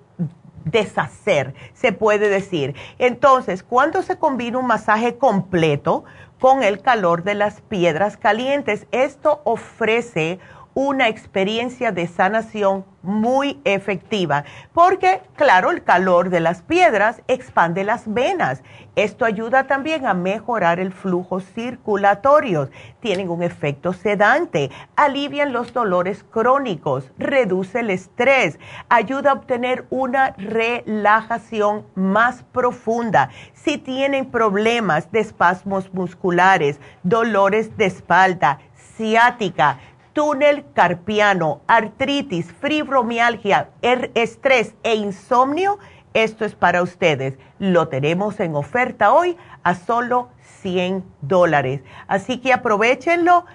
deshacer, se puede decir. Entonces, cuando se combina un masaje completo con el calor de las piedras calientes, esto ofrece una experiencia de sanación muy efectiva, porque claro, el calor de las piedras expande las venas. Esto ayuda también a mejorar el flujo circulatorio. Tienen un efecto sedante, alivian los dolores crónicos, reduce el estrés, ayuda a obtener una relajación más profunda. Si tienen problemas de espasmos musculares, dolores de espalda, ciática, túnel carpiano, artritis, fibromialgia, er, estrés e insomnio, esto es para ustedes. Lo tenemos en oferta hoy a solo 100 dólares. Así que aprovechenlo,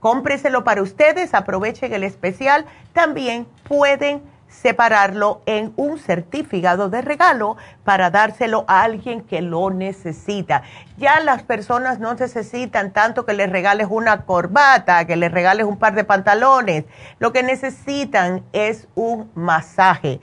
cómpreselo para ustedes, aprovechen el especial. También pueden separarlo en un certificado de regalo para dárselo a alguien que lo necesita. Ya las personas no necesitan tanto que les regales una corbata, que les regales un par de pantalones. Lo que necesitan es un masaje.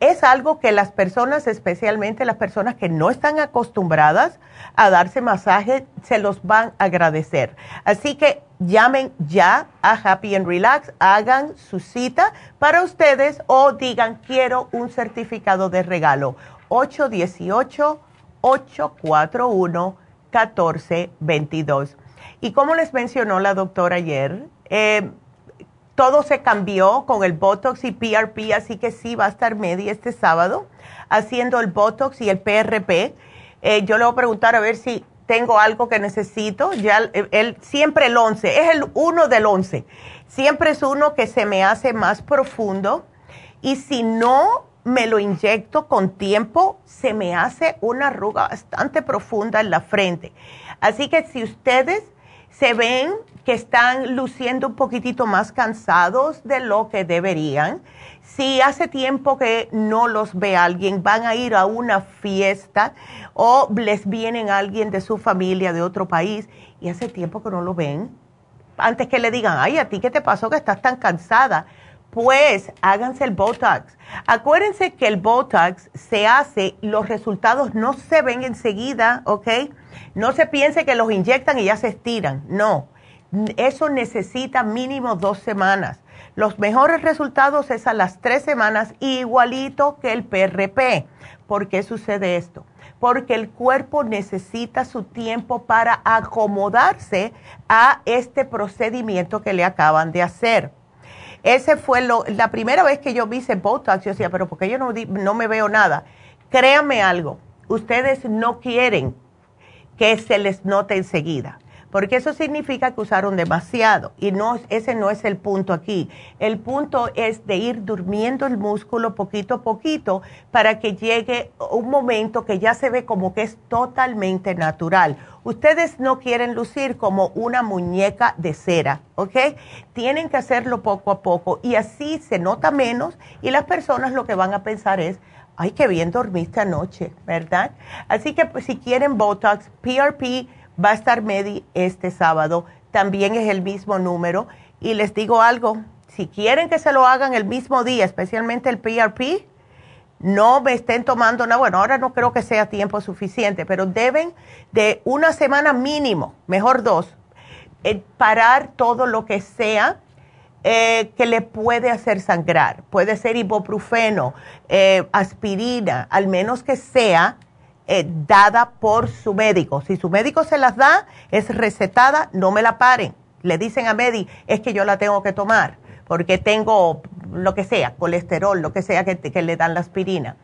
Es algo que las personas, especialmente las personas que no están acostumbradas a darse masaje, se los van a agradecer. Así que llamen ya a Happy and Relax, hagan su cita para ustedes o digan quiero un certificado de regalo. 818-841-1422. Y como les mencionó la doctora ayer, eh, todo se cambió con el Botox y PRP, así que sí va a estar Medi este sábado haciendo el Botox y el PRP. Eh, yo le voy a preguntar a ver si tengo algo que necesito, ya él, siempre el 11, es el uno del 11, siempre es uno que se me hace más profundo y si no me lo inyecto con tiempo, se me hace una arruga bastante profunda en la frente. Así que si ustedes se ven que están luciendo un poquitito más cansados de lo que deberían. Si hace tiempo que no los ve alguien, van a ir a una fiesta o les vienen alguien de su familia de otro país y hace tiempo que no lo ven, antes que le digan, ay, a ti qué te pasó que estás tan cansada, pues háganse el Botox. Acuérdense que el Botox se hace, los resultados no se ven enseguida, ¿ok? No se piense que los inyectan y ya se estiran, no. Eso necesita mínimo dos semanas. Los mejores resultados es a las tres semanas, igualito que el PRP. ¿Por qué sucede esto? Porque el cuerpo necesita su tiempo para acomodarse a este procedimiento que le acaban de hacer. Ese fue lo, la primera vez que yo vi ese Botox, yo decía, pero ¿por qué yo no, no me veo nada? Créanme algo, ustedes no quieren que se les note enseguida porque eso significa que usaron demasiado y no, ese no es el punto aquí. El punto es de ir durmiendo el músculo poquito a poquito para que llegue un momento que ya se ve como que es totalmente natural. Ustedes no quieren lucir como una muñeca de cera, ¿ok? Tienen que hacerlo poco a poco y así se nota menos y las personas lo que van a pensar es, ay, qué bien dormiste anoche, ¿verdad? Así que pues, si quieren Botox, PRP, va a estar Medi este sábado. También es el mismo número. Y les digo algo, si quieren que se lo hagan el mismo día, especialmente el PRP, no me estén tomando nada. Bueno, ahora no creo que sea tiempo suficiente, pero deben de una semana mínimo, mejor dos, eh, parar todo lo que sea eh, que le puede hacer sangrar. Puede ser ibuprofeno, eh, aspirina, al menos que sea eh, dada por su médico. Si su médico se las da, es recetada, no me la paren. Le dicen a Medi, es que yo la tengo que tomar porque tengo lo que sea, colesterol, lo que sea que, que le dan la aspirina.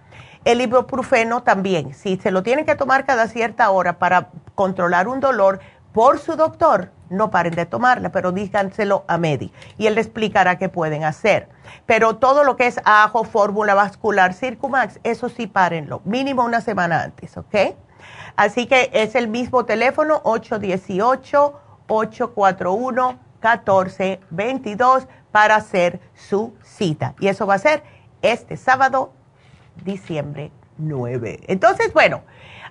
El ibuprofeno también, si se lo tienen que tomar cada cierta hora para controlar un dolor por su doctor, no paren de tomarla, pero díganselo a Medi y él le explicará qué pueden hacer. Pero todo lo que es ajo, fórmula vascular, Circumax, eso sí párenlo, mínimo una semana antes, ¿ok? Así que es el mismo teléfono, 818-841-1422 para hacer su cita. Y eso va a ser este sábado, diciembre 9. Entonces, bueno,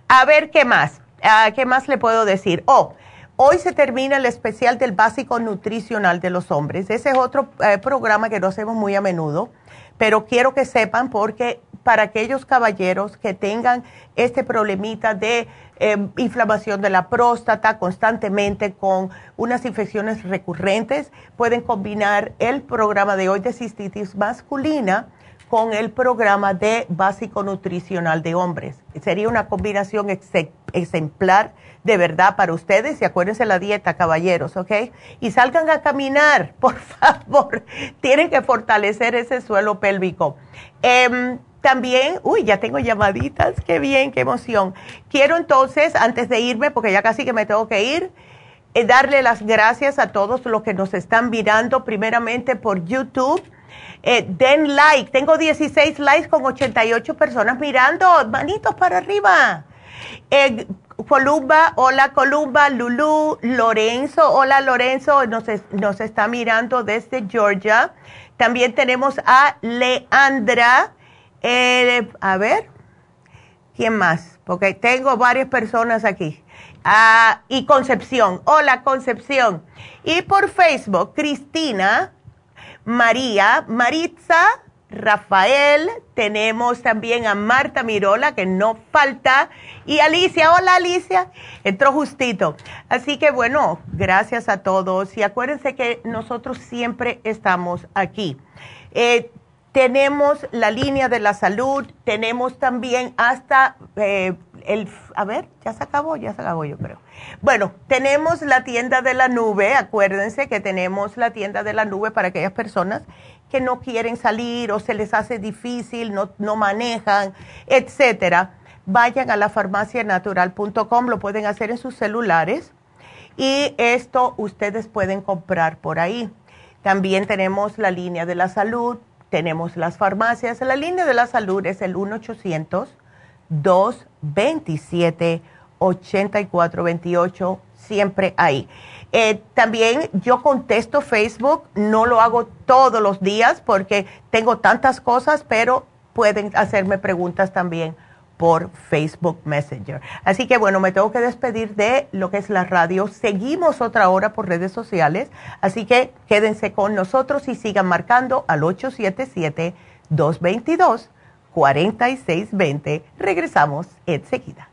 a ver qué más. Ah, ¿Qué más le puedo decir? Oh, Hoy se termina el especial del básico nutricional de los hombres. Ese es otro eh, programa que no hacemos muy a menudo, pero quiero que sepan porque para aquellos caballeros que tengan este problemita de em, inflamación de la próstata constantemente con unas infecciones recurrentes, pueden combinar el programa de hoy de cistitis masculina con el programa de básico nutricional de hombres. Sería una combinación ejemplar de verdad para ustedes y acuérdense la dieta, caballeros, ¿ok? Y salgan a caminar, por favor. Tienen que fortalecer ese suelo pélvico. Em, también, uy, ya tengo llamaditas, qué bien, qué emoción. Quiero entonces, antes de irme, porque ya casi que me tengo que ir, eh, darle las gracias a todos los que nos están mirando, primeramente por YouTube. Eh, den like, tengo 16 likes con 88 personas mirando, manitos para arriba. Eh, Columba, hola Columba, Lulu, Lorenzo, hola Lorenzo, nos, nos está mirando desde Georgia. También tenemos a Leandra, eh, a ver, ¿quién más? Porque tengo varias personas aquí. Ah, y Concepción, hola Concepción. Y por Facebook, Cristina, María, Maritza, Rafael, tenemos también a Marta Mirola, que no falta, y Alicia, hola Alicia, entró justito. Así que bueno, gracias a todos y acuérdense que nosotros siempre estamos aquí. Eh, tenemos la línea de la salud, tenemos también hasta eh, el, a ver, ya se acabó, ya se acabó yo creo. Bueno, tenemos la tienda de la nube, acuérdense que tenemos la tienda de la nube para aquellas personas que no quieren salir o se les hace difícil, no, no manejan, etcétera, vayan a la farmacianatural.com, lo pueden hacer en sus celulares y esto ustedes pueden comprar por ahí. También tenemos la línea de la salud, tenemos las farmacias. La línea de la salud es el 1-800-227-8428, siempre ahí. Eh, también yo contesto Facebook, no lo hago todos los días porque tengo tantas cosas, pero pueden hacerme preguntas también por Facebook Messenger. Así que bueno, me tengo que despedir de lo que es la radio. Seguimos otra hora por redes sociales, así que quédense con nosotros y sigan marcando al 877-222-4620. Regresamos enseguida.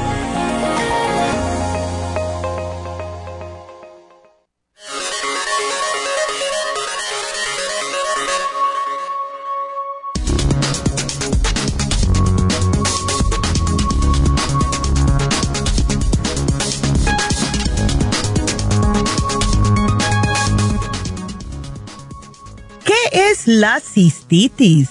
La cistitis?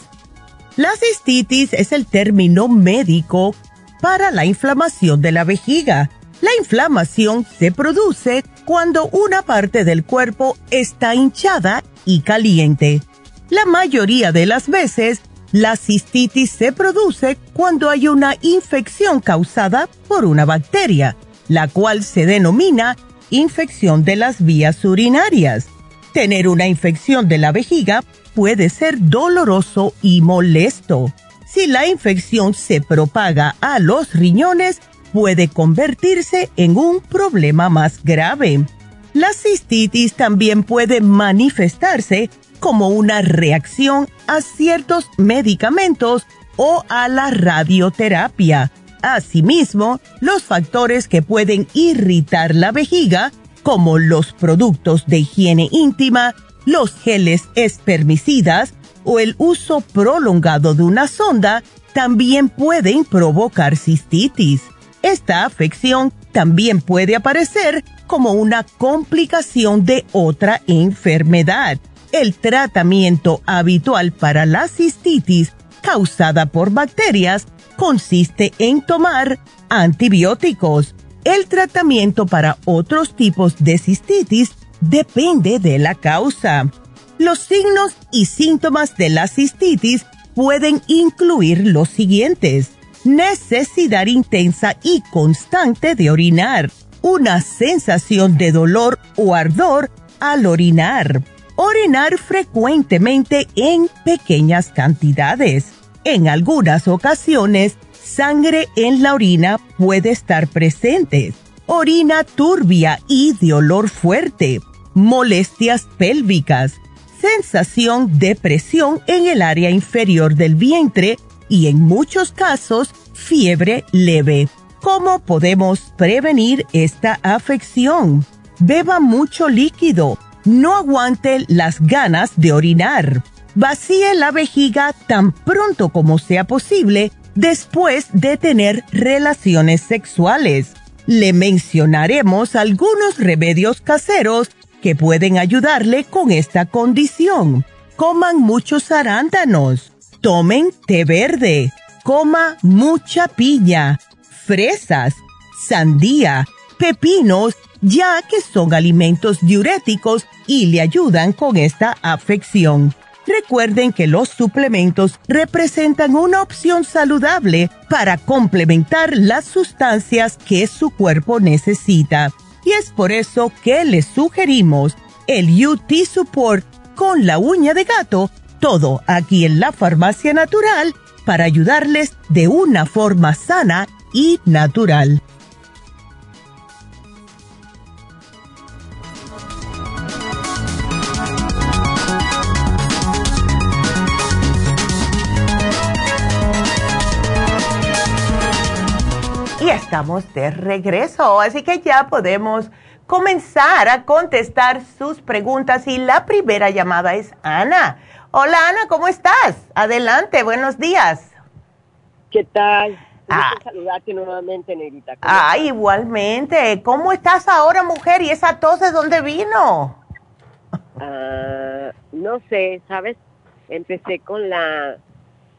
La cistitis es el término médico para la inflamación de la vejiga. La inflamación se produce cuando una parte del cuerpo está hinchada y caliente. La mayoría de las veces, la cistitis se produce cuando hay una infección causada por una bacteria, la cual se denomina infección de las vías urinarias. Tener una infección de la vejiga puede ser doloroso y molesto. Si la infección se propaga a los riñones, puede convertirse en un problema más grave. La cistitis también puede manifestarse como una reacción a ciertos medicamentos o a la radioterapia. Asimismo, los factores que pueden irritar la vejiga, como los productos de higiene íntima, los geles espermicidas o el uso prolongado de una sonda también pueden provocar cistitis. Esta afección también puede aparecer como una complicación de otra enfermedad. El tratamiento habitual para la cistitis causada por bacterias consiste en tomar antibióticos. El tratamiento para otros tipos de cistitis depende de la causa. Los signos y síntomas de la cistitis pueden incluir los siguientes. Necesidad intensa y constante de orinar. Una sensación de dolor o ardor al orinar. Orinar frecuentemente en pequeñas cantidades. En algunas ocasiones, sangre en la orina puede estar presente. Orina turbia y de olor fuerte molestias pélvicas, sensación de presión en el área inferior del vientre y en muchos casos fiebre leve. ¿Cómo podemos prevenir esta afección? Beba mucho líquido. No aguante las ganas de orinar. Vacíe la vejiga tan pronto como sea posible después de tener relaciones sexuales. Le mencionaremos algunos remedios caseros que pueden ayudarle con esta condición. Coman muchos arándanos, tomen té verde, coma mucha piña, fresas, sandía, pepinos, ya que son alimentos diuréticos y le ayudan con esta afección. Recuerden que los suplementos representan una opción saludable para complementar las sustancias que su cuerpo necesita. Y es por eso que les sugerimos el UT Support con la uña de gato, todo aquí en la farmacia natural para ayudarles de una forma sana y natural. Y estamos de regreso, así que ya podemos comenzar a contestar sus preguntas y la primera llamada es Ana. Hola Ana, ¿cómo estás? Adelante, buenos días. ¿Qué tal? Ah. saludarte nuevamente, Negrita. Ah, igualmente. ¿Cómo estás ahora, mujer? ¿Y esa tos de dónde vino? Ah, no sé, ¿sabes? Empecé con la...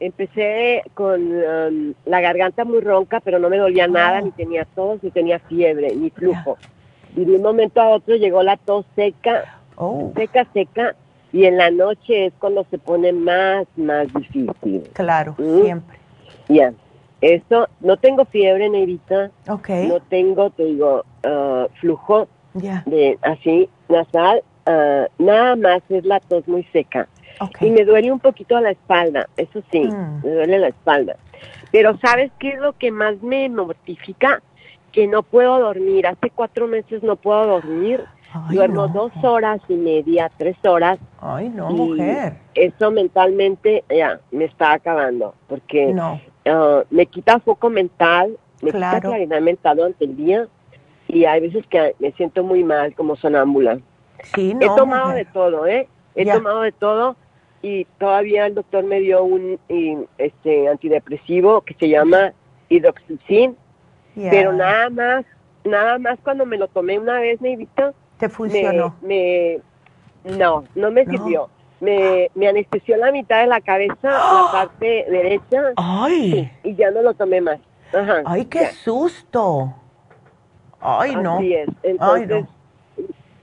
Empecé con um, la garganta muy ronca, pero no me dolía nada, ni tenía tos, ni tenía fiebre, ni flujo. Y de un momento a otro llegó la tos seca, Oh, seca, seca, y en la noche es cuando se pone más, más difícil. claro, Mm. siempre. Ya, eso, no tengo fiebre, Negrita, Ok, no tengo, te digo, ah, flujo, ya, de así nasal, ah, nada más es la tos muy seca. Y me duele un poquito la espalda, eso sí, Mm. me duele la espalda. Pero ¿sabes qué es lo que más me mortifica? Que no puedo dormir. Hace cuatro meses no puedo dormir. Ay, Duermo no. dos horas y media, tres horas. Ay, no, y mujer. Eso mentalmente ya me está acabando. Porque No, ah, me quita foco mental, me Claro. quita claridad mental durante el día. Y hay veces que me siento muy mal como sonámbula. sí, He no. tomado mujer. de todo, ¿eh? He Ya. tomado de todo y todavía el doctor me dio un y, este antidepresivo que se llama hidroxicin, pero nada más, nada más cuando me lo tomé una vez, Neidita, Te funcionó. me, no, no me No. sirvió. Me, me anestesió la mitad de la cabeza, la parte derecha, Ay, y ya no lo tomé más. Ajá. ay, qué ya. susto. Ay, no. Así es. Ay, Entonces,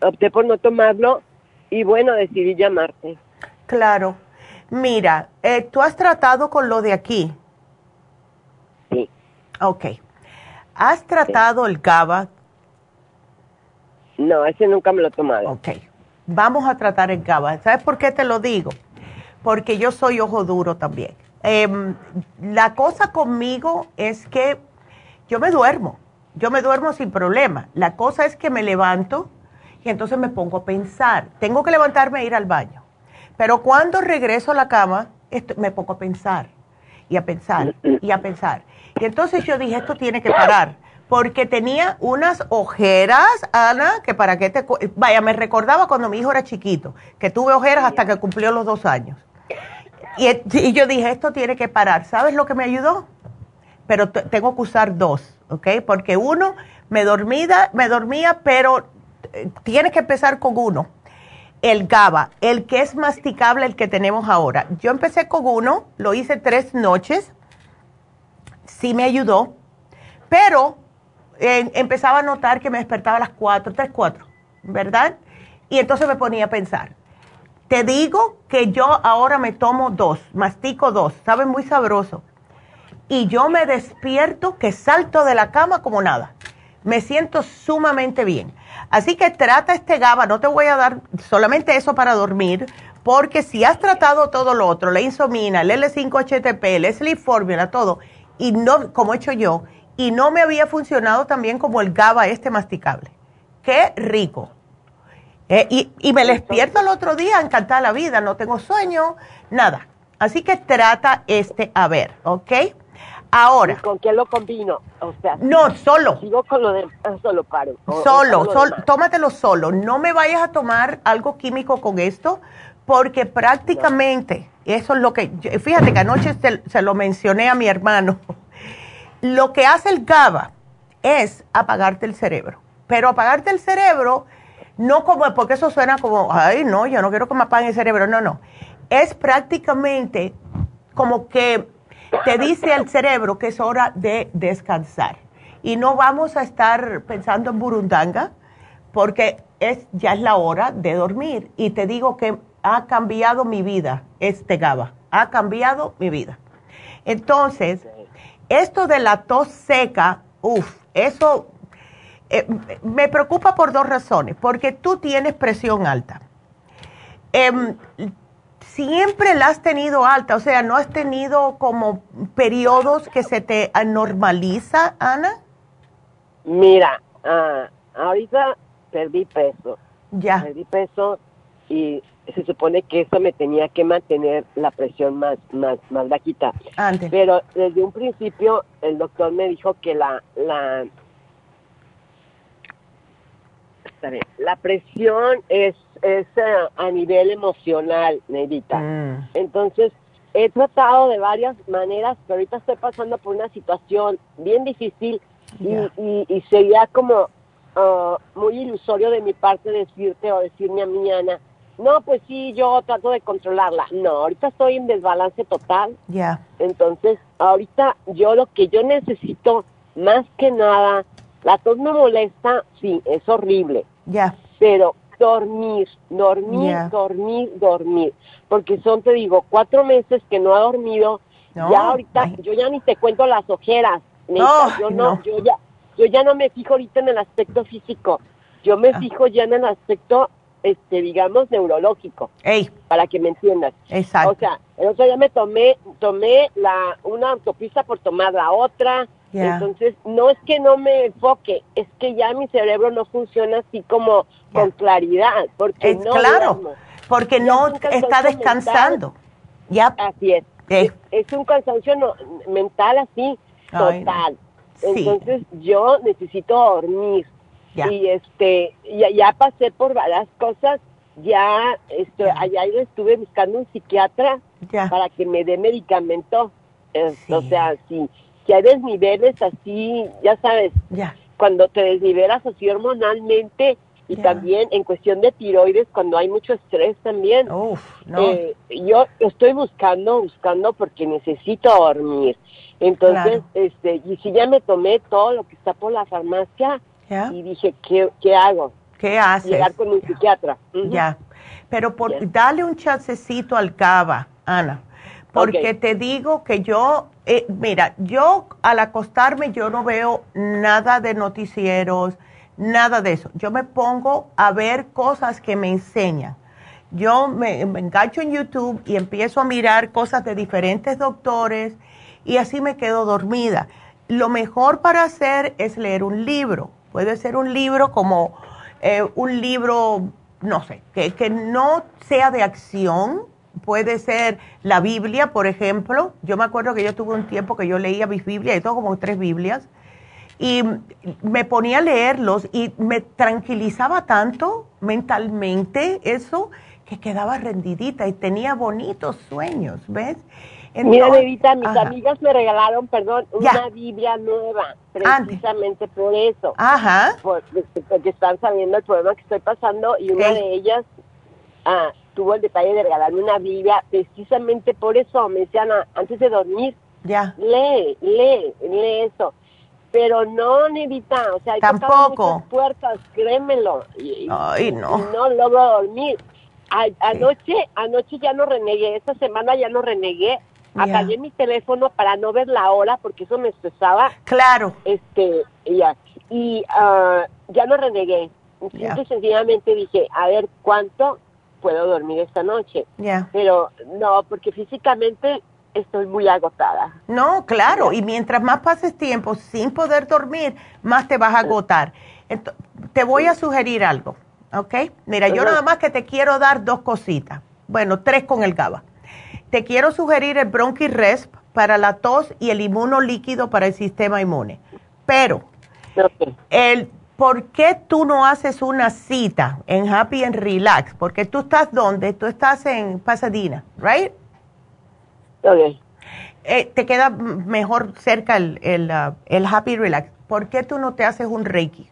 opté por no tomarlo y bueno, decidí llamarte. Claro. Mira, eh, tú has tratado con lo de aquí. Sí. Ok. ¿Has tratado el GABA? No, ese nunca me lo he tomado. Ok. Vamos a tratar el GABA. ¿Sabes por qué te lo digo? Porque yo soy ojo duro también. Em, la cosa conmigo es que yo me duermo. Yo me duermo sin problema. La cosa es que me levanto y entonces me pongo a pensar. Tengo que levantarme e ir al baño. Pero cuando regreso a la cama, esto- me pongo a pensar y a pensar y a pensar. Y entonces yo dije, esto tiene que parar. Porque tenía unas ojeras, Ana, que para qué te... Vaya, me recordaba cuando mi hijo era chiquito, que tuve ojeras hasta que cumplió los dos años. Y, y yo dije, esto tiene que parar. ¿Sabes lo que me ayudó? Pero tengo que usar dos, ¿ok? Porque uno, me, dormida, me dormía, pero eh, tienes que empezar con uno. El GABA, el que es masticable, el que tenemos ahora. Yo empecé con uno, lo hice tres noches, sí me ayudó, pero eh, empezaba a notar que me despertaba a las cuatro, tres, cuatro, ¿verdad? Y entonces me ponía a pensar. Te digo que yo ahora me tomo dos, mastico dos, sabe muy sabroso. Y yo me despierto que salto de la cama como nada. Me siento sumamente bien. Así que trata este GABA, no te voy a dar solamente eso para dormir, porque si has tratado todo lo otro, la insomina, el L5-HTP, el Sleep Formula, todo, y no, como he hecho yo, y no me había funcionado también como el GABA este masticable. Qué rico. Eh, y, y me despierto el otro día encantada la vida, no tengo sueño, nada. Así que trata este a ver, ¿ok? Ahora. ¿Con qué lo combino? O sea, no, solo. Sigo con lo de solo paro. solo, solo tómatelo solo. No me vayas a tomar algo químico con esto, porque prácticamente, eso es lo que, fíjate que anoche se, lo mencioné a mi hermano, lo que hace el GABA es apagarte el cerebro. Pero apagarte el cerebro, no como, porque eso suena como, ay, no, yo no quiero que me apaguen el cerebro, no, no. Es prácticamente como que te dice al cerebro que es hora de descansar. Y no vamos a estar pensando en burundanga porque es, ya es la hora de dormir. Y te digo que ha cambiado mi vida, este GABA, ha cambiado mi vida. Entonces, esto de la tos seca, uff, eso eh, me preocupa por dos razones. Porque tú tienes presión alta. Em, siempre la has tenido alta, o sea, ¿no has tenido como periodos que se te anormaliza, Ana? Mira, ah, ahorita perdí peso. Ya. Perdí peso y se supone que eso me tenía que mantener la presión más, más, más bajita. Antes. Pero desde un principio el doctor me dijo que la, la, la presión es es a nivel emocional, Nedita. Mm. Entonces, he tratado de varias maneras, pero ahorita estoy pasando por una situación bien difícil y, sería como uh, muy ilusorio de mi parte decirte o decirme a mi Ana, no, pues sí, yo trato de controlarla. No, ahorita estoy en desbalance total. Ya. Entonces, ahorita yo lo que yo necesito, más que nada, la tos me molesta, sí, es horrible. Ya. Pero dormir, dormir, dormir, dormir. Porque son, te digo, cuatro meses que no ha dormido. ya ahorita, yo ya ni te cuento las ojeras. yo no, yo ya, yo ya no me fijo ahorita en el aspecto físico. Yo me ah. fijo ya en el aspecto, este, digamos, neurológico. Para que me entiendas. Exacto. O sea, el otro día me tomé, tomé la, una autopista por tomar la otra entonces, no es que no me enfoque, es que ya mi cerebro no funciona así como con claridad, porque no claro, porque no está descansando. Ya. Así es. es. un cansancio mental así, total. Entonces, yo necesito dormir. Y este, ya, ya pasé por varias cosas, ya esto, allá yo estuve buscando un psiquiatra para que me dé medicamento. O sea, sí que hay desniveles así, ya sabes, cuando te desnivelas así hormonalmente y también en cuestión de tiroides, cuando hay mucho estrés también. Eh, yo estoy buscando, buscando porque necesito dormir. Entonces, este, y si ya me tomé todo lo que está por la farmacia y dije, ¿qué, qué hago? ¿Qué haces? Llegar con un psiquiatra. Ya, pero por, dale un chancecito al cava, Ana, porque te digo que yo eh, mira, yo al acostarme yo no veo nada de noticieros, nada de eso. Yo me pongo a ver cosas que me enseñan. Yo me, engancho en YouTube y empiezo a mirar cosas de diferentes doctores y así me quedo dormida. Lo mejor para hacer es leer un libro. Puede ser un libro como eh, un libro, no sé, que, que no sea de acción, puede ser la Biblia, por ejemplo. Yo me acuerdo que yo tuve un tiempo que yo leía mis Biblias, y todo como tres Biblias, y me ponía a leerlos y me tranquilizaba tanto mentalmente eso que quedaba rendidita y tenía bonitos sueños, ¿ves? Mira, Levita, mis amigas me regalaron, perdón, una Biblia nueva, precisamente por eso. Ajá. porque están sabiendo el problema que estoy pasando y una de ellas ah, tuvo el detalle de regalarme una Biblia, precisamente por eso me decían ah, antes de dormir, ya. lee, lee, lee eso. Pero no, Nevita, o sea, hay tampoco puertas, créemelo. Y, Ay, no. no logro dormir. anoche, anoche ya no renegué, esta semana ya no renegué. Apagué mi teléfono para no ver la hora porque eso me estresaba. Claro. Este, ya. Y uh, ya no renegué. Entonces, sencillamente dije, a ver, ¿cuánto puedo dormir esta noche. Pero no, porque físicamente estoy muy agotada. No, claro, y mientras más pases tiempo sin poder dormir, más te vas a agotar. te voy a sugerir algo, ¿ok? Mira, yo nada más que te quiero dar dos cositas. Bueno, tres con el GABA. te quiero sugerir el Bronchi-Resp para la tos y el inmunolíquido para el sistema inmune. Pero, el, ¿por qué tú no haces una cita en Happy and Relax? Porque tú estás donde? Tú estás en Pasadena, ¿right? Ok. Eh, te queda mejor cerca el, el, uh, el Happy Relax. ¿Por qué tú no te haces un Reiki?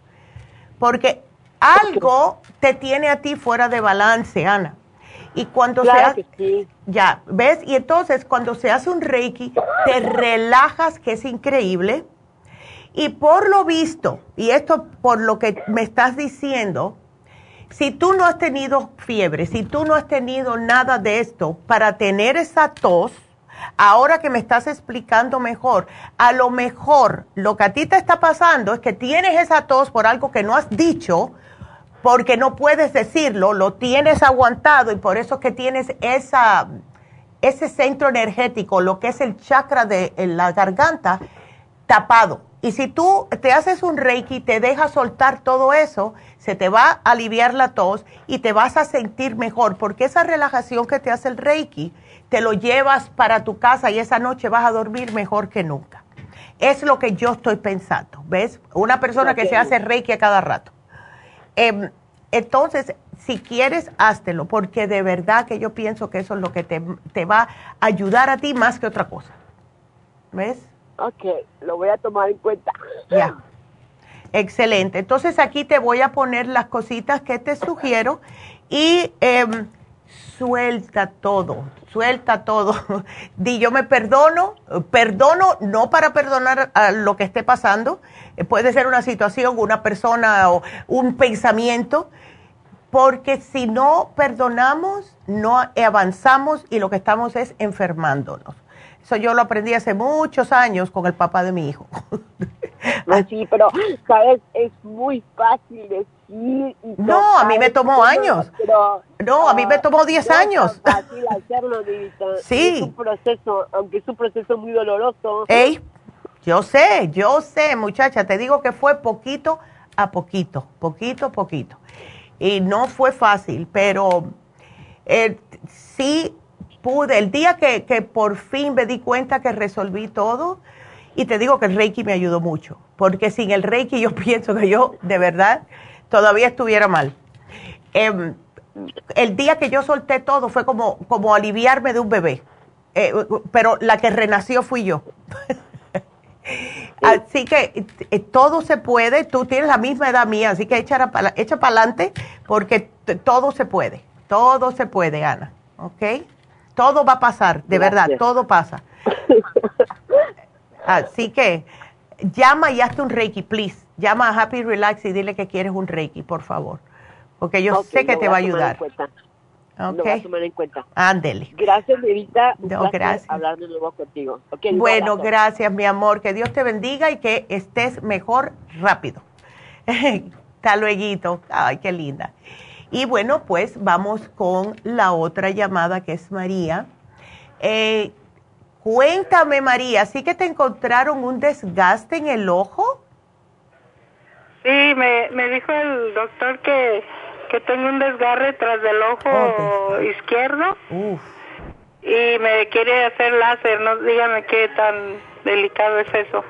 Porque algo te tiene a ti fuera de balance, Ana. Y cuando se hace, sí. ya, ¿ves? Y entonces cuando se hace un Reiki, te relajas, que es increíble. Y por lo visto, y esto por lo que me estás diciendo, si tú no has tenido fiebre, si tú no has tenido nada de esto, para tener esa tos, ahora que me estás explicando mejor, a lo mejor lo que a ti te está pasando es que tienes esa tos por algo que no has dicho, porque no puedes decirlo, lo tienes aguantado y por eso es que tienes ese centro energético, lo que es el chakra de la garganta, tapado. Y si tú te haces un reiki, te dejas soltar todo eso, se te va a aliviar la tos y te vas a sentir mejor, porque esa relajación que te hace el reiki, te lo llevas para tu casa y esa noche vas a dormir mejor que nunca. Es lo que yo estoy pensando, ¿ves? Una persona que se hace reiki a cada rato. Em, entonces, si quieres, háztelo, porque de verdad que yo pienso que eso es lo que te, te va a ayudar a ti más que otra cosa. ¿Ves? Ok, lo voy a tomar en cuenta. Ya. Excelente. Entonces aquí te voy a poner las cositas que te sugiero y em, suelta todo, suelta todo. Di yo me perdono, perdono no para perdonar a lo que esté pasando, eh, puede ser una situación, una persona o un pensamiento, porque si no perdonamos, no avanzamos y lo que estamos es enfermándonos. Eso yo lo aprendí hace muchos años con el papá de mi hijo. Sí, pero, ¿sabes? Es muy fácil decir. y No, a mí me tomó años. pero, No, a mí me ah, tomó 10 no es años. tan fácil hacerlo, Divita. Sí. Es un proceso, aunque es un proceso muy doloroso. Ey, yo sé, yo sé, muchacha, te digo que fue poquito a poquito, poquito a poquito. Y no fue fácil, pero eh, sí pude. El día que, que por fin me di cuenta que resolví todo, y te digo que el Reiki me ayudó mucho, porque sin el Reiki yo pienso que yo, de verdad, todavía estuviera mal. Em, el día que yo solté todo fue como, como aliviarme de un bebé, Eh, pero la que renació fui yo. Así que eh, todo se puede, tú tienes la misma edad mía, así que echa para adelante porque todo se puede, todo se puede, Ana, ¿ok? Todo va a pasar, de verdad, todo pasa. Así que llama y hazte un Reiki, please. Llama a Happy Relax y dile que quieres un Reiki, por favor, porque yo sé que te va a ayudar. cuenta. Lo voy a tomar en cuenta. Ándele. Gracias. Un No, gracias. hablar de nuevo contigo. Bueno, abrazo. gracias, mi amor. Que Dios te bendiga y que estés mejor rápido. Hasta luego. Ay, qué linda. Y bueno, pues vamos con la otra llamada que es María. Eh, cuéntame, María, ¿sí que te encontraron un desgaste en el ojo? Sí, me, me dijo el doctor que, que tengo un desgarre tras del ojo Oh, izquierdo Uf. y me quiere hacer láser. No, dígame qué tan delicado es eso.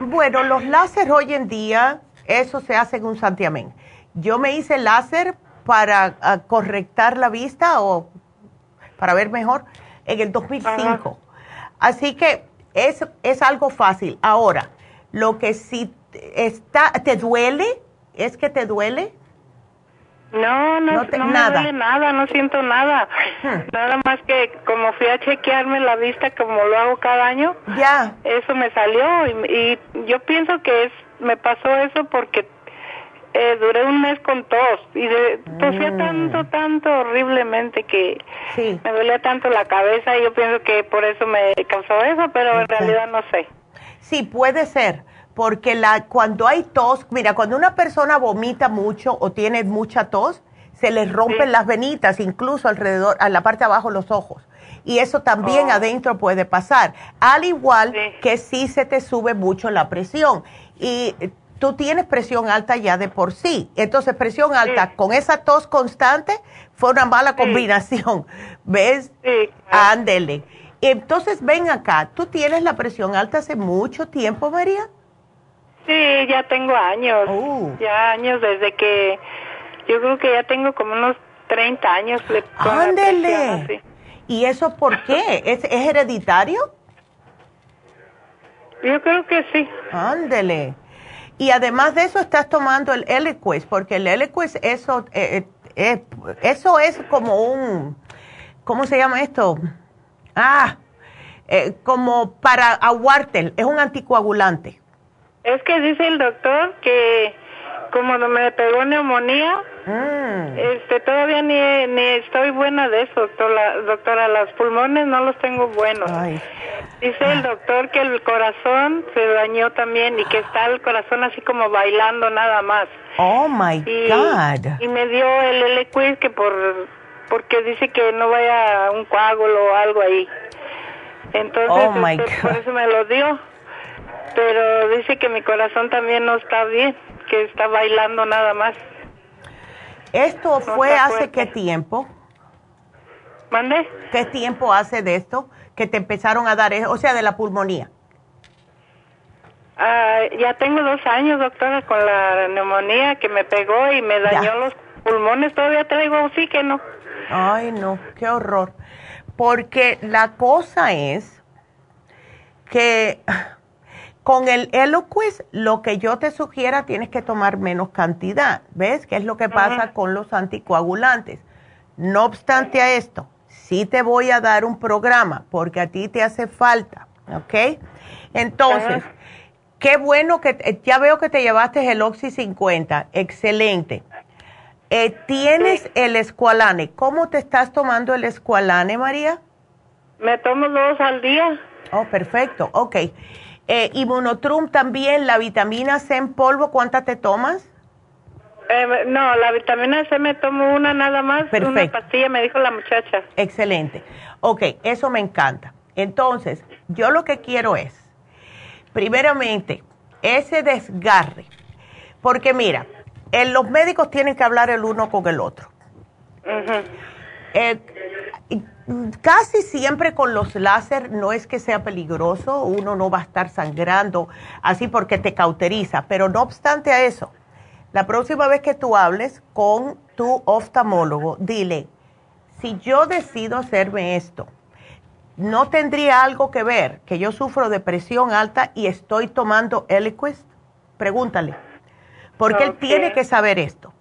Bueno, los láser hoy en día, eso se hace en un santiamén. Yo me hice láser para ah, correctar la vista o para ver mejor en el 2005. Así que es, es algo fácil. Ahora, lo que sí está, ¿te duele? ¿Es que te duele? No, no, No no, me duele nada, no siento nada. Hmm. Nada más que como fui a chequearme la vista como lo hago cada año, Ya. eso me salió y, y yo pienso que es me pasó eso porque eh, duré un mes con tos y de, tosía Mm. tanto, tanto horriblemente que Sí. me dolía tanto la cabeza y yo pienso que por eso me causó eso, pero en Exacto. realidad no sé. Sí, puede ser, porque la, cuando hay tos, mira, cuando una persona vomita mucho o tiene mucha tos, se les rompen Sí. las venitas, incluso alrededor, a la parte de abajo los ojos. Y eso también Oh. adentro puede pasar. Al igual Sí. que si se te sube mucho la presión. Y tú tienes presión alta ya de por sí. Entonces, presión alta con esa tos constante fue una mala combinación. ¿Ves? Sí. Ándele. Entonces, ven acá, ¿tú tienes la presión alta hace mucho tiempo, María? Sí, ya tengo años. Oh. Ya años desde que. Yo creo que ya tengo como unos 30 años. la Ándele. presión. ¿Y eso por qué? ¿Es, es hereditario? Yo creo que sí. Ándele. Y además de eso estás tomando el Eliquis, porque el Eliquis, eso, eh, eh, eh, eso es como un, ¿cómo se llama esto? Ah, eh, como para aguarte, es un anticoagulante. Es que dice el doctor que como no me pegó neumonía, Este todavía ni, ni estoy buena de eso, doctora, doctora. Los pulmones no los tengo buenos. Ay. Dice el doctor que el corazón se dañó también y que está el corazón así como bailando nada más. Oh my Y, God. y me dio el L-Quiz que por porque dice que no vaya un coágulo o algo ahí. Entonces, Oh, my este, God. por eso me lo dio. Pero dice que mi corazón también no está bien, que está bailando nada más. ¿Esto fue hace fuerte. qué tiempo? ¿Mande? ¿Qué tiempo hace de esto que te empezaron a dar, eso? o sea, de la pulmonía? Ah, ya tengo dos años, doctora, con la neumonía que me pegó y me dañó Ya. los pulmones. Todavía traigo oxígeno. Ay, no, qué horror. Porque la cosa es que con el Eloquist lo que yo te sugiera tienes que tomar menos cantidad. ¿Ves? Que es lo que pasa con los anticoagulantes. No obstante a esto, sí te voy a dar un programa porque a ti te hace falta. ¿Ok? Entonces, qué bueno que ya veo que te llevaste el Oxy 50. Excelente. Eh, ¿Tienes el escualane? ¿Cómo te estás tomando el escualane, María? Me tomo dos al día. Oh, perfecto. Ok. Eh, Inmunotrum también, la vitamina C en polvo, ¿cuánta te tomas? Eh, no, la vitamina C me tomo una nada más. Una Perfecto. pastilla, me dijo la muchacha. Excelente. Ok, eso me encanta. Entonces, yo lo que quiero es, primeramente, ese desgarre. Porque mira, eh, los médicos tienen que hablar el uno con el otro. Eh, casi siempre con los láser no es que sea peligroso, uno no va a estar sangrando así porque te cauteriza, pero no obstante a eso, la próxima vez que tú hables con tu oftalmólogo, dile, si yo decido hacerme esto, ¿no tendría algo que ver que yo sufro de presión alta y estoy tomando Eliquis? Pregúntale, porque él tiene que saber esto.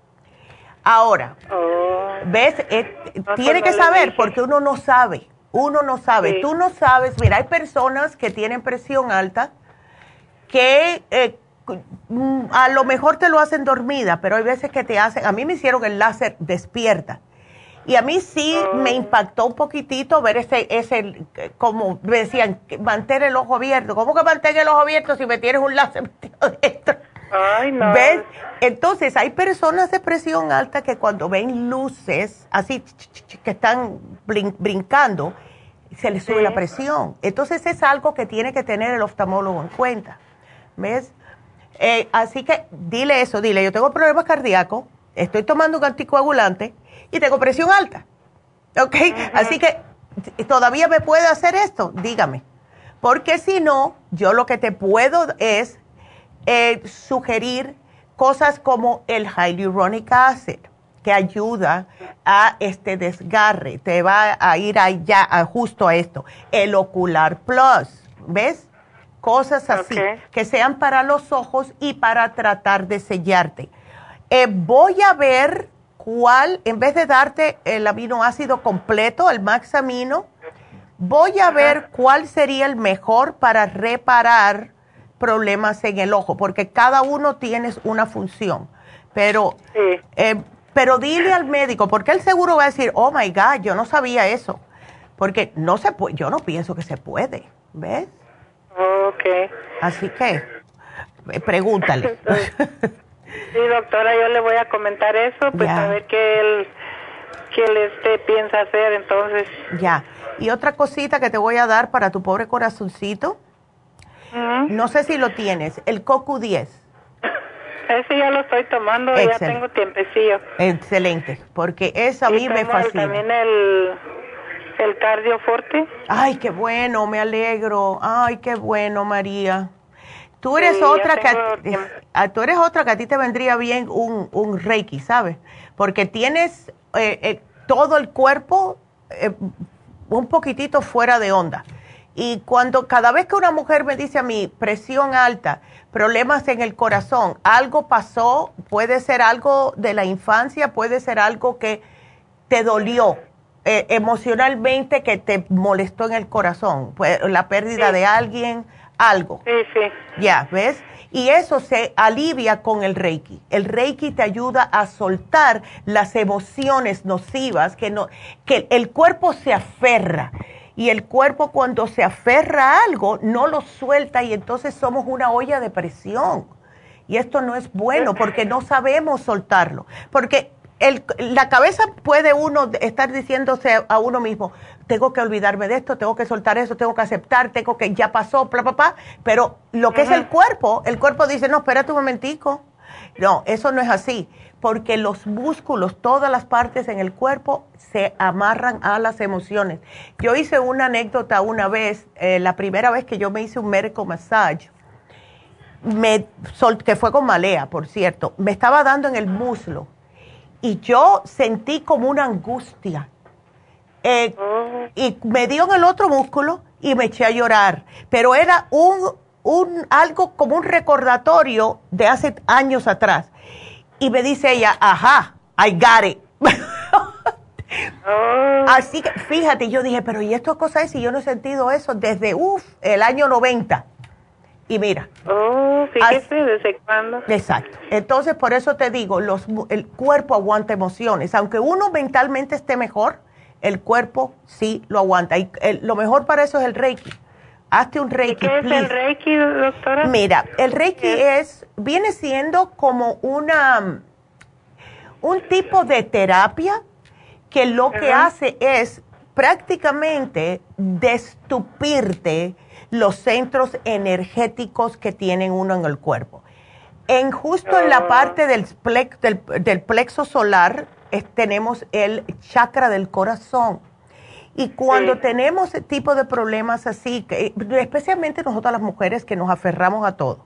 Ahora, Oh. ¿Ves? Eh, tiene que saber porque uno no sabe. Uno no sabe. Sí. Tú no sabes. Mira, hay personas que tienen presión alta que eh, mm, a lo mejor te lo hacen dormida, pero hay veces que te hacen. A mí me hicieron el láser despierta. Y a mí sí Oh. me impactó un poquitito ver ese, ese, eh, como me decían, mantén el ojo abierto. ¿Cómo que mantén el ojo abierto si me tienes un láser metido dentro? Ay, no. ¿Ves? Entonces, hay personas de presión alta que cuando ven luces así que están brin- brincando, se les sube Sí. la presión. Entonces, es algo que tiene que tener el oftalmólogo en cuenta. ¿Ves? Eh, así que dile eso, dile, yo tengo problemas cardíacos, estoy tomando un anticoagulante y tengo presión alta. ¿Ok? Así que, ¿todavía me puede hacer esto? Dígame. Porque si no, yo lo que te puedo es eh, sugerir cosas como el hyaluronic acid, que ayuda a este desgarre, te va a ir allá, a justo a esto. El ocular plus, ¿ves? Cosas así, que sean para los ojos y para tratar de sellarte. Eh, voy a ver cuál, en vez de darte el aminoácido completo, el max amino, voy a ver cuál sería el mejor para reparar problemas en el ojo, porque cada uno tiene una función. Pero, Sí. eh, pero dile al médico, porque él seguro va a decir, oh my God, yo no sabía eso. Porque no se puede, yo no pienso que se puede, ¿ves? Ok. Así que, eh, pregúntale. Sí, doctora, yo le voy a comentar eso, pues Ya. a ver qué él, qué él este, piensa hacer entonces. ya. Y otra cosita que te voy a dar para tu pobre corazoncito, No sé si lo tienes, el CoQ10. ese ya lo estoy tomando, ya tengo tiempecillo. Excelente, porque eso a mí me fascina. También el, el cardioforte. Ay, qué bueno, me alegro. Ay, qué bueno, María. Tú eres otra que a, tú eres otra que a ti te vendría bien un, un Reiki, ¿sabes? Porque tienes eh, eh, todo el cuerpo eh, un poquitito fuera de onda. Y cuando cada vez que una mujer me dice a mí presión alta, problemas en el corazón, algo pasó, puede ser algo de la infancia, puede ser algo que te dolió emocionalmente, que te molestó en el corazón, pues, la pérdida de alguien, algo. Sí, sí. Ya, ¿ves? Y eso se alivia con el Reiki. El Reiki te ayuda a soltar las emociones nocivas que no que el cuerpo se aferra y el cuerpo cuando se aferra a algo no lo suelta y entonces somos una olla de presión. Y esto no es bueno porque no sabemos soltarlo. Porque el, la cabeza puede uno estar diciéndose a uno mismo, tengo que olvidarme de esto, tengo que soltar eso, tengo que aceptar, tengo que, ya pasó, bla, bla, bla. Pero lo que es el cuerpo, el cuerpo dice, no, espérate un momentico. No, eso no es así, porque los músculos, todas las partes en el cuerpo se amarran a las emociones. Yo hice una anécdota una vez, eh, la primera vez que yo me hice un médico massage, me, que fue con malea, por cierto, me estaba dando en el muslo y yo sentí como una angustia. Eh. Y me dio en el otro músculo y me eché a llorar. Pero era un, un, algo como un recordatorio de hace años atrás. Y me dice ella, ajá, I got it. Oh. Así que, fíjate, yo dije, pero ¿y esto cosa es si yo no he sentido eso desde, uff, el año 90? Y mira. Oh, fíjese, ¿desde cuándo? Exacto. Entonces, por eso te digo, los, el cuerpo aguanta emociones. Aunque uno mentalmente esté mejor, el cuerpo sí lo aguanta. Y lo mejor para eso es el Reiki. Hazte un Reiki. ¿Qué es el Reiki, doctora? Mira, el Reiki es, viene siendo como una, un tipo de terapia que lo que hace es prácticamente destupirte los centros energéticos que tienen uno en el cuerpo. En justo en la ah. parte del, del, plexo solar tenemos el chakra del corazón. Y cuando tenemos ese tipo de problemas así, que, especialmente nosotras las mujeres que nos aferramos a todo,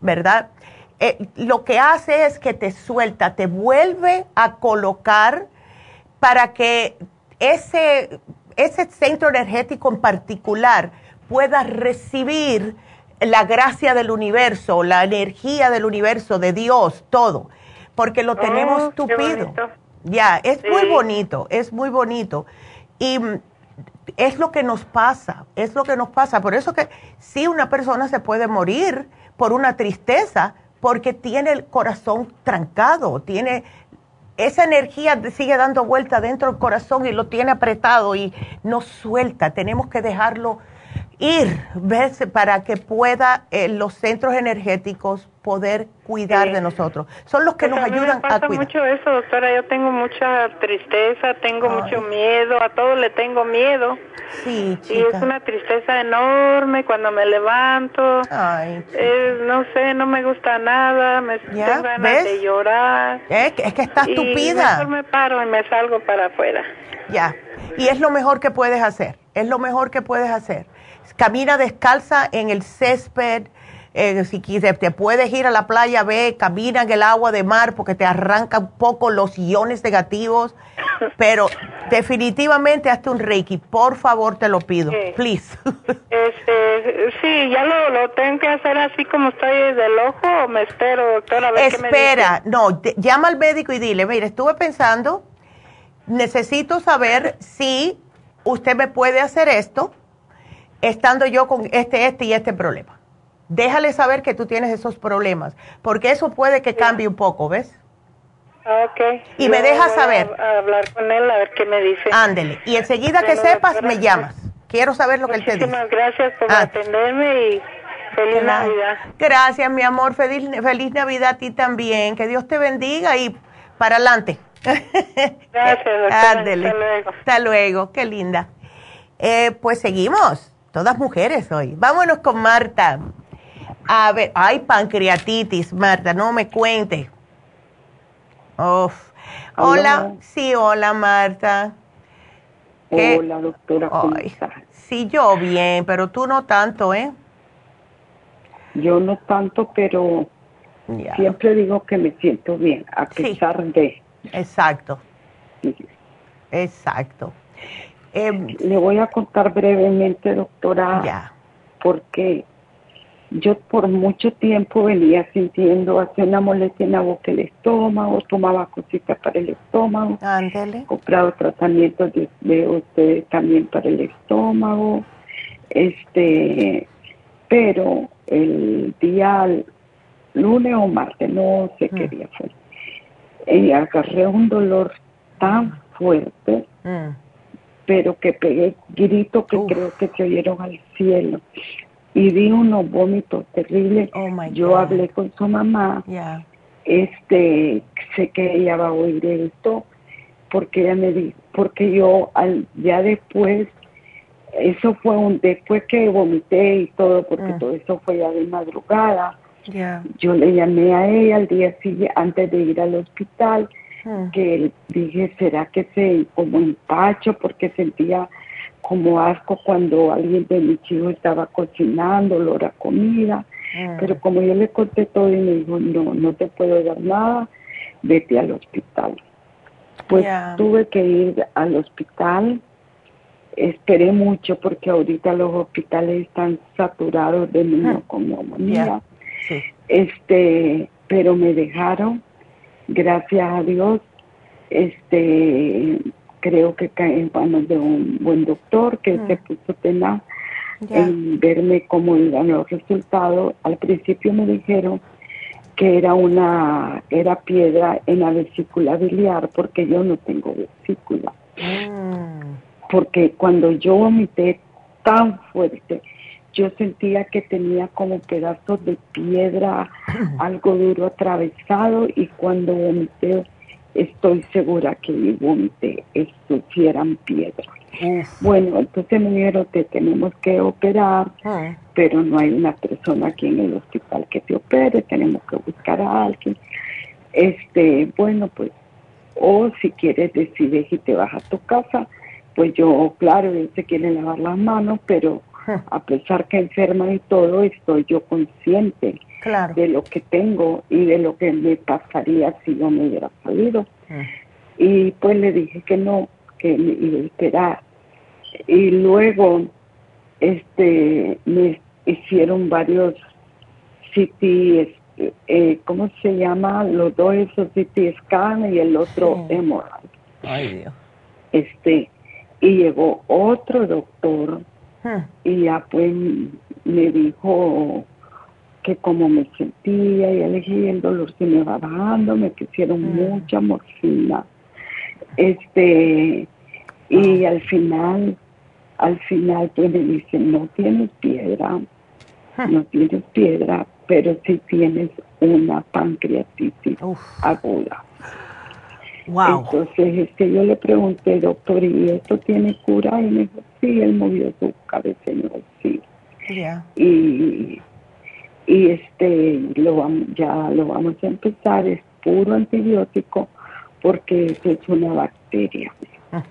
¿verdad? Eh, lo que hace es que te suelta, te vuelve a colocar para que ese, ese centro energético en particular pueda recibir la gracia del universo, la energía del universo, de Dios, todo, porque lo tenemos oh, tupido. Ya, es muy bonito, es muy bonito. Y mm, es lo que nos pasa, es lo que nos pasa. Por eso que sí una persona se puede morir por una tristeza, porque tiene el corazón trancado, tiene esa energía sigue dando vuelta dentro del corazón y lo tiene apretado y no suelta. Tenemos que dejarlo ir, ¿ves? Para que pueda eh, los centros energéticos poder cuidar de nosotros. Son los que nos ayudan a, cuidar. mucho eso, doctora. Yo tengo mucha tristeza, tengo mucho miedo, a todo le tengo miedo. Sí, chica. Y es una tristeza enorme cuando me levanto. Ay, no sé, no me gusta nada, me tengo ganas de llorar. Es que, es que estás tupida. Y me paro y me salgo para afuera. Ya, y es lo mejor que puedes hacer, es lo mejor que puedes hacer camina descalza en el césped. Eh, si te puedes ir a la playa, ve, camina en el agua de mar porque te arranca un poco los iones negativos. Pero definitivamente hazte un reiki, por favor te lo pido, please. Este, sí, ya lo, lo, tengo que hacer así como estoy del ojo o me espero, doctora, a ver Espera, no, llama al médico y dile, mire, estuve pensando, necesito saber si usted me puede hacer esto estando yo con este, este y este problema. Déjale saber que tú tienes esos problemas, porque eso puede que cambie un poco, ¿ves? Ok. Y me dejas saber. A, hablar con él a ver qué me dice. Ándele. Y enseguida que sepas, me llamas. Quiero saber lo que él te dice. Muchísimas gracias por ah. atenderme y feliz Navidad. Gracias, mi amor. Feliz, feliz Navidad a ti también. Que Dios te bendiga y para adelante. Gracias, Ándele. Hasta luego. Hasta luego. Qué linda. Eh, pues seguimos todas mujeres hoy. Vámonos con Marta. A ver, ay, pancreatitis, Marta, no me cuente. Uf. Hola, sí, hola, Marta. Hola, doctora, ¿cómo Sí, yo bien, pero tú no tanto, ¿eh? Yo no tanto, pero siempre digo que me siento bien, a pesar de. Exacto. Exacto. Em, Le voy a contar brevemente, doctora, ya. porque yo por mucho tiempo venía sintiendo hace una molestia en la boca el estómago, tomaba cositas para el estómago, Ándale. comprado tratamientos de, de ustedes también para el estómago, este, pero el día lunes o martes, no sé qué mm. día fue, y agarré un dolor tan fuerte, mm. Pero que pegué grito que creo que se oyeron al cielo y vi unos vómitos terribles. Oh, Yo hablé con su mamá. Este, sé que ella va a oír esto porque ella me dijo, porque yo al, ya después, eso fue un, después que vomité y todo, porque mm. todo eso fue ya de madrugada. Yo le llamé a ella al día siguiente, antes de ir al hospital, que dije, ¿será que se como empacho? Porque sentía como asco cuando alguien de mi chico estaba cocinando, olor a comida. Mm. Pero como yo le conté todo y me dijo, no, no te puedo dar nada, vete al hospital. Pues tuve que ir al hospital, esperé mucho porque ahorita los hospitales están saturados de niños con neumonía. Este, pero me dejaron, gracias a Dios, este creo que cae en manos de un buen doctor que se mm. puso tenaz en verme cómo iban los resultados. Al principio me dijeron que era una era piedra en la vesícula biliar porque yo no tengo vesícula. Mm. Porque cuando yo vomité tan fuerte, yo sentía que tenía como pedazos de piedra, algo duro atravesado y cuando vomité estoy segura que mi vómite estuvieran piedras. Bueno, entonces me dijeron que tenemos que operar, ah. pero no hay una persona aquí en el hospital que te opere, tenemos que buscar a alguien. Este, bueno, pues, o si quieres decides y te vas a tu casa, pues yo, claro, él se quiere lavar las manos, pero. a pesar que enferma y todo, estoy yo consciente de lo que tengo y de lo que me pasaría si no me hubiera salido. Ah. Y pues le dije que no, que me iba a esperar. Y luego este me hicieron varios CT, eh, ¿cómo se llama? Los dos esos CT scan y el otro sí. Ay, Dios. Este, y llegó otro doctor. Y ya pues me dijo que como me sentía y elegí el dolor se me va bajando, me pusieron mm. mucha morfina. Este, y ah. al final, al final pues me dicen, no tienes piedra, ah. no tienes piedra, pero sí tienes una pancreatitis aguda. Wow. Entonces, este, yo le pregunté, doctor, ¿y esto tiene cura? Y me dijo, sí, él movió su cabeza sí. Y y este lo ya lo vamos a empezar es puro antibiótico porque eso es una bacteria ah.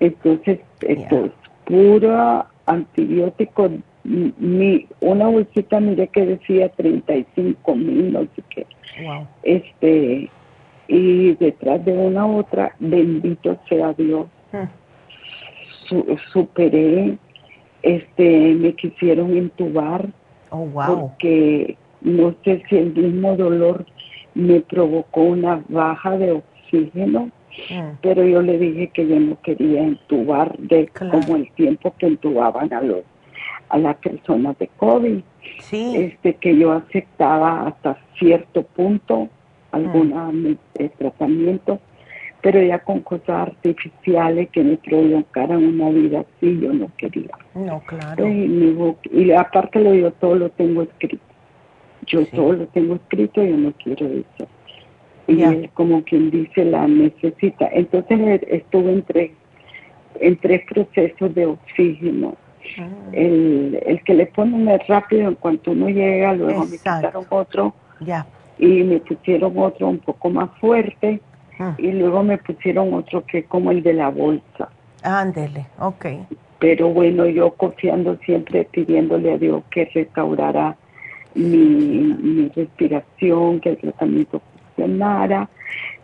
entonces esto es puro antibiótico mi una bolsita mire que decía 35 mil no sé qué este y detrás de una otra bendito sea Dios ah. Superé este me quisieron entubar Oh, wow. Porque no sé si el mismo dolor me provocó una baja de oxígeno, mm. pero yo le dije que yo no quería entubar de como el tiempo que entubaban a los a las personas de COVID. Sí. Este que yo aceptaba hasta cierto punto algún eh, tratamiento, pero ya con cosas artificiales que me provocaran una vida así, yo no quería. No, claro. Y, aparte lo yo todo lo tengo escrito. Yo todo lo tengo escrito, yo no quiero eso. Y él, como quien dice, la necesita. Entonces estuve en tres, en tres procesos de oxígeno. Ah. El, el que le ponen es rápido en cuanto uno llega, luego me quitaron otro. Ya. Y me pusieron otro un poco más fuerte. Ah. Y luego me pusieron otro que es como el de la bolsa. Ándele, ok. Pero bueno, yo confiando siempre, pidiéndole a Dios que restaurara mi, mi respiración, que el tratamiento funcionara.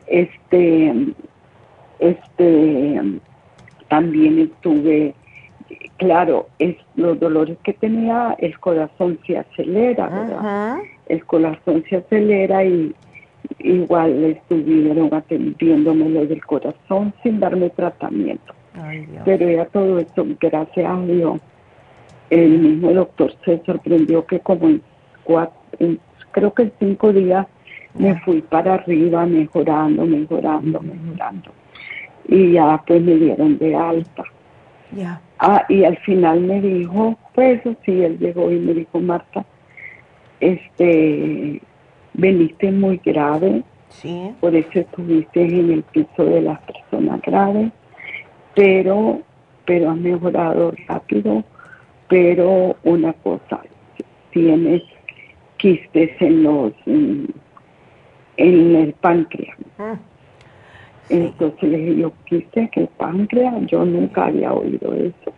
Este, este, también estuve, claro, es, los dolores que tenía, el corazón se acelera, ¿verdad? El corazón se acelera y igual estuvieron atendiéndome lo del corazón sin darme tratamiento. Pero ya todo esto, gracias a Dios, el mismo doctor se sorprendió que como en cuatro, creo que en cinco días me fui para arriba mejorando, mejorando, mejorando. Y ya pues me dieron de alta. Ya. Ah, y al final me dijo, pues eso sí, él llegó y me dijo, Marta, este, veniste muy grave, Sí. por eso estuviste en el piso de las personas graves, pero, pero has mejorado rápido, pero una cosa, tienes quistes en los, en el páncreas. Mm. Entonces le dije, yo quise que el páncreas, yo nunca había oído eso.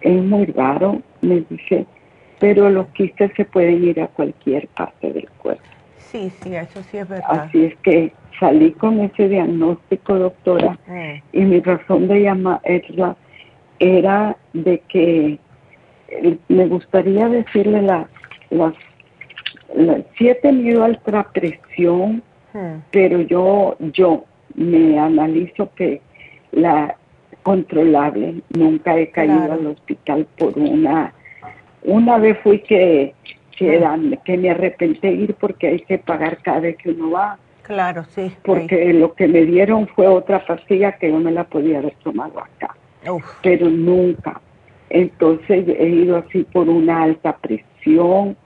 Es muy raro, me dice, pero los quistes se pueden ir a cualquier parte del cuerpo. Sí, sí, eso sí es verdad. Así es que salí con ese diagnóstico, doctora, Mm. y mi razón de llamarla era de que eh, me gustaría decirle la, las, la, sí he tenido alta presión, Mm. pero yo, yo me analizo que la controlable, nunca he caído Claro. al hospital por una, una vez fui que, que, me arrepentí de ir porque hay que pagar cada vez que uno va, Claro, sí. porque lo que me dieron fue otra pastilla que yo me la podía haber tomado acá. Uf, pero nunca. Entonces he ido así por una alta presión,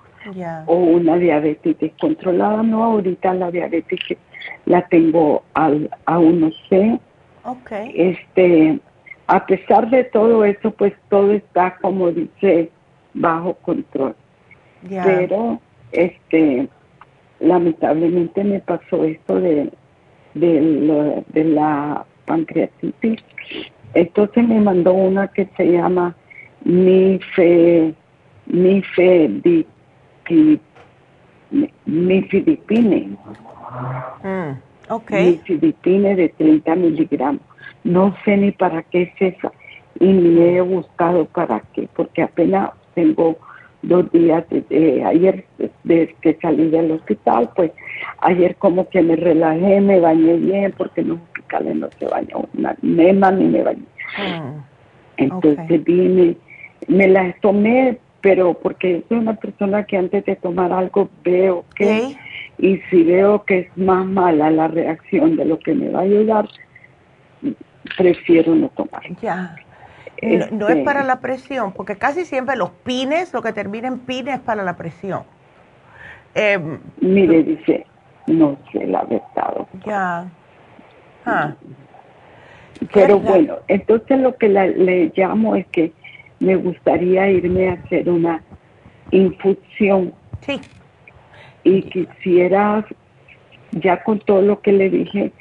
o una diabetes descontrolada. No, ahorita la diabetes que la tengo al, a 1C. Ok. Este, a pesar de todo eso, pues todo está, como dice, bajo control. Pero, este, lamentablemente me pasó esto de, de, la, de la pancreatitis. Entonces me mandó una que se llama Nife, Nifedi, Nifedipine. Mm, ok. Nifedipine de 30 miligramos. No sé ni para qué es esa y ni he buscado para qué, porque apenas tengo dos días desde ayer, desde que salí del hospital, pues ayer como que me relajé, me bañé bien, porque en los hospitales no se baña una nema ni me bañé. Mm, Entonces vine, me las tomé, pero porque soy una persona que antes de tomar algo veo que, y si veo que es más mala la reacción de lo que me va a ayudar, prefiero no tomar. Ya. No, no es Este, para la presión, porque casi siempre los pines, lo que termina en pines es para la presión. Em, Mire, dice, no sé la verdad. doctor. ya. Ah, Pero verdad. bueno, entonces lo que la- le llamo es que me gustaría irme a hacer una infusión sí. y quisiera, ya con todo lo que le dije,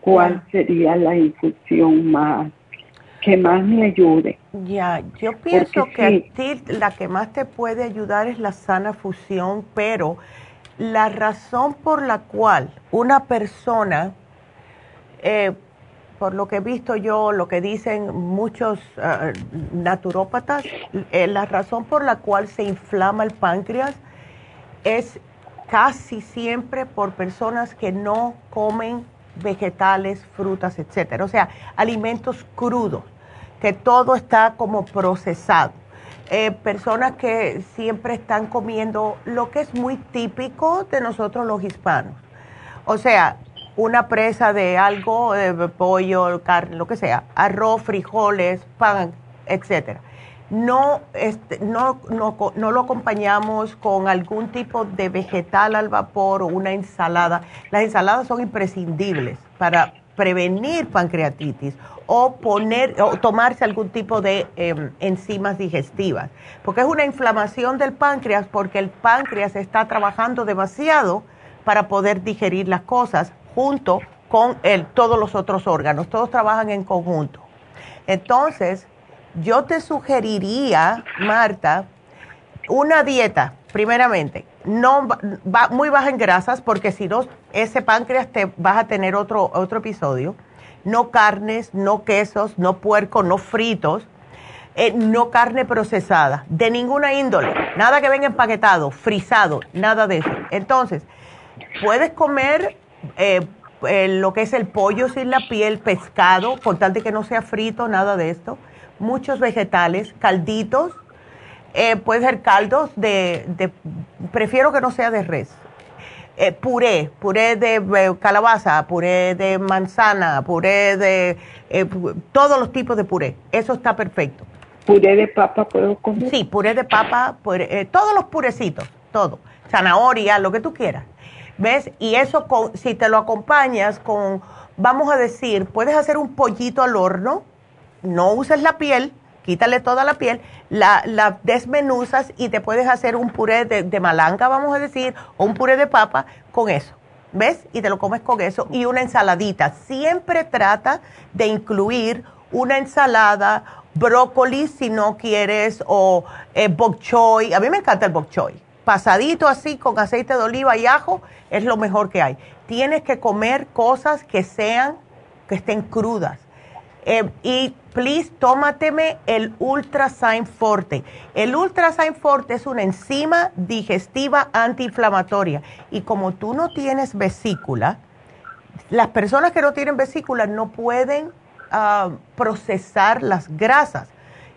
cuál sería la infusión más, que más me ayude. Ya, yo pienso Porque que sí. a ti la que más te puede ayudar es la sana fusión, pero la razón por la cual una persona, eh, por lo que he visto yo, lo que dicen muchos ah, naturópatas, eh, la razón por la cual se inflama el páncreas es casi siempre por personas que no comen vegetales, frutas, etcétera. O sea, alimentos crudos, que todo está como procesado. Eh, personas que siempre están comiendo lo que es muy típico de nosotros los hispanos. O sea, una presa de algo, eh, pollo, carne, lo que sea, arroz, frijoles, pan, etcétera. No, este, no, no, no lo acompañamos con algún tipo de vegetal al vapor o una ensalada. Las ensaladas son imprescindibles para prevenir pancreatitis o poner o tomarse algún tipo de em, enzimas digestivas, porque es una inflamación del páncreas porque el páncreas está trabajando demasiado para poder digerir las cosas junto con el, todos los otros órganos, todos trabajan en conjunto. Entonces, yo te sugeriría, Marta, una dieta, primeramente, no va, muy baja en grasas, porque si no, ese páncreas te vas a tener otro, otro episodio. No carnes, no quesos, no puerco, no fritos, eh, no carne procesada, de ninguna índole, nada que venga empaquetado, frisado, nada de eso. Entonces, puedes comer eh, eh, lo que es el pollo sin la piel, pescado, por tal de que no sea frito, nada de esto, muchos vegetales, calditos, puede ser caldos de, de, prefiero que no sea de res, eh, puré, puré de eh, calabaza, puré de manzana, puré de eh, todos los tipos de puré. Eso está perfecto. ¿Puré de papa puedo comer? Sí, puré de papa, todos los purecitos, todo. Zanahoria, lo que tú quieras. ¿Ves? Y eso, si te lo acompañas con, vamos a decir, puedes hacer un pollito al horno, no uses la piel, quítale toda la piel, la, la desmenuzas y te puedes hacer un puré de, malanga, vamos a decir, o un puré de papa con eso. ¿Ves? Y te lo comes con eso. Y una ensaladita. Siempre trata de incluir una ensalada, brócoli si no quieres, o eh, bok choy. A mí me encanta el bok choy. Pasadito así con aceite de oliva y ajo es lo mejor que hay. Tienes que comer cosas que sean, que estén crudas eh, y please, tómateme el Ultrasign Forte. El Ultrasign Forte es una enzima digestiva antiinflamatoria. Y como tú no tienes vesícula, las personas que no tienen vesícula no pueden ah, procesar las grasas.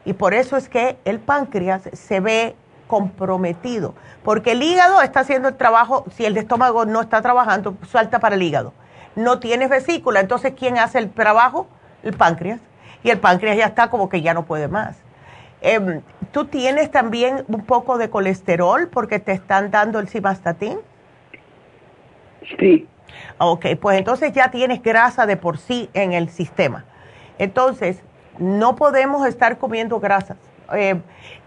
Y por eso es que el páncreas se ve comprometido. Porque el hígado está haciendo el trabajo, si el estómago no está trabajando, suelta para el hígado. No tienes vesícula, entonces ¿quién hace el trabajo? El páncreas, y el páncreas ya está como que ya no puede más. Em, ¿Tú tienes también un poco de colesterol porque te están dando el cibastatín? Sí. Ok, pues entonces ya tienes grasa de por sí en el sistema. Entonces, no podemos estar comiendo grasas. Em,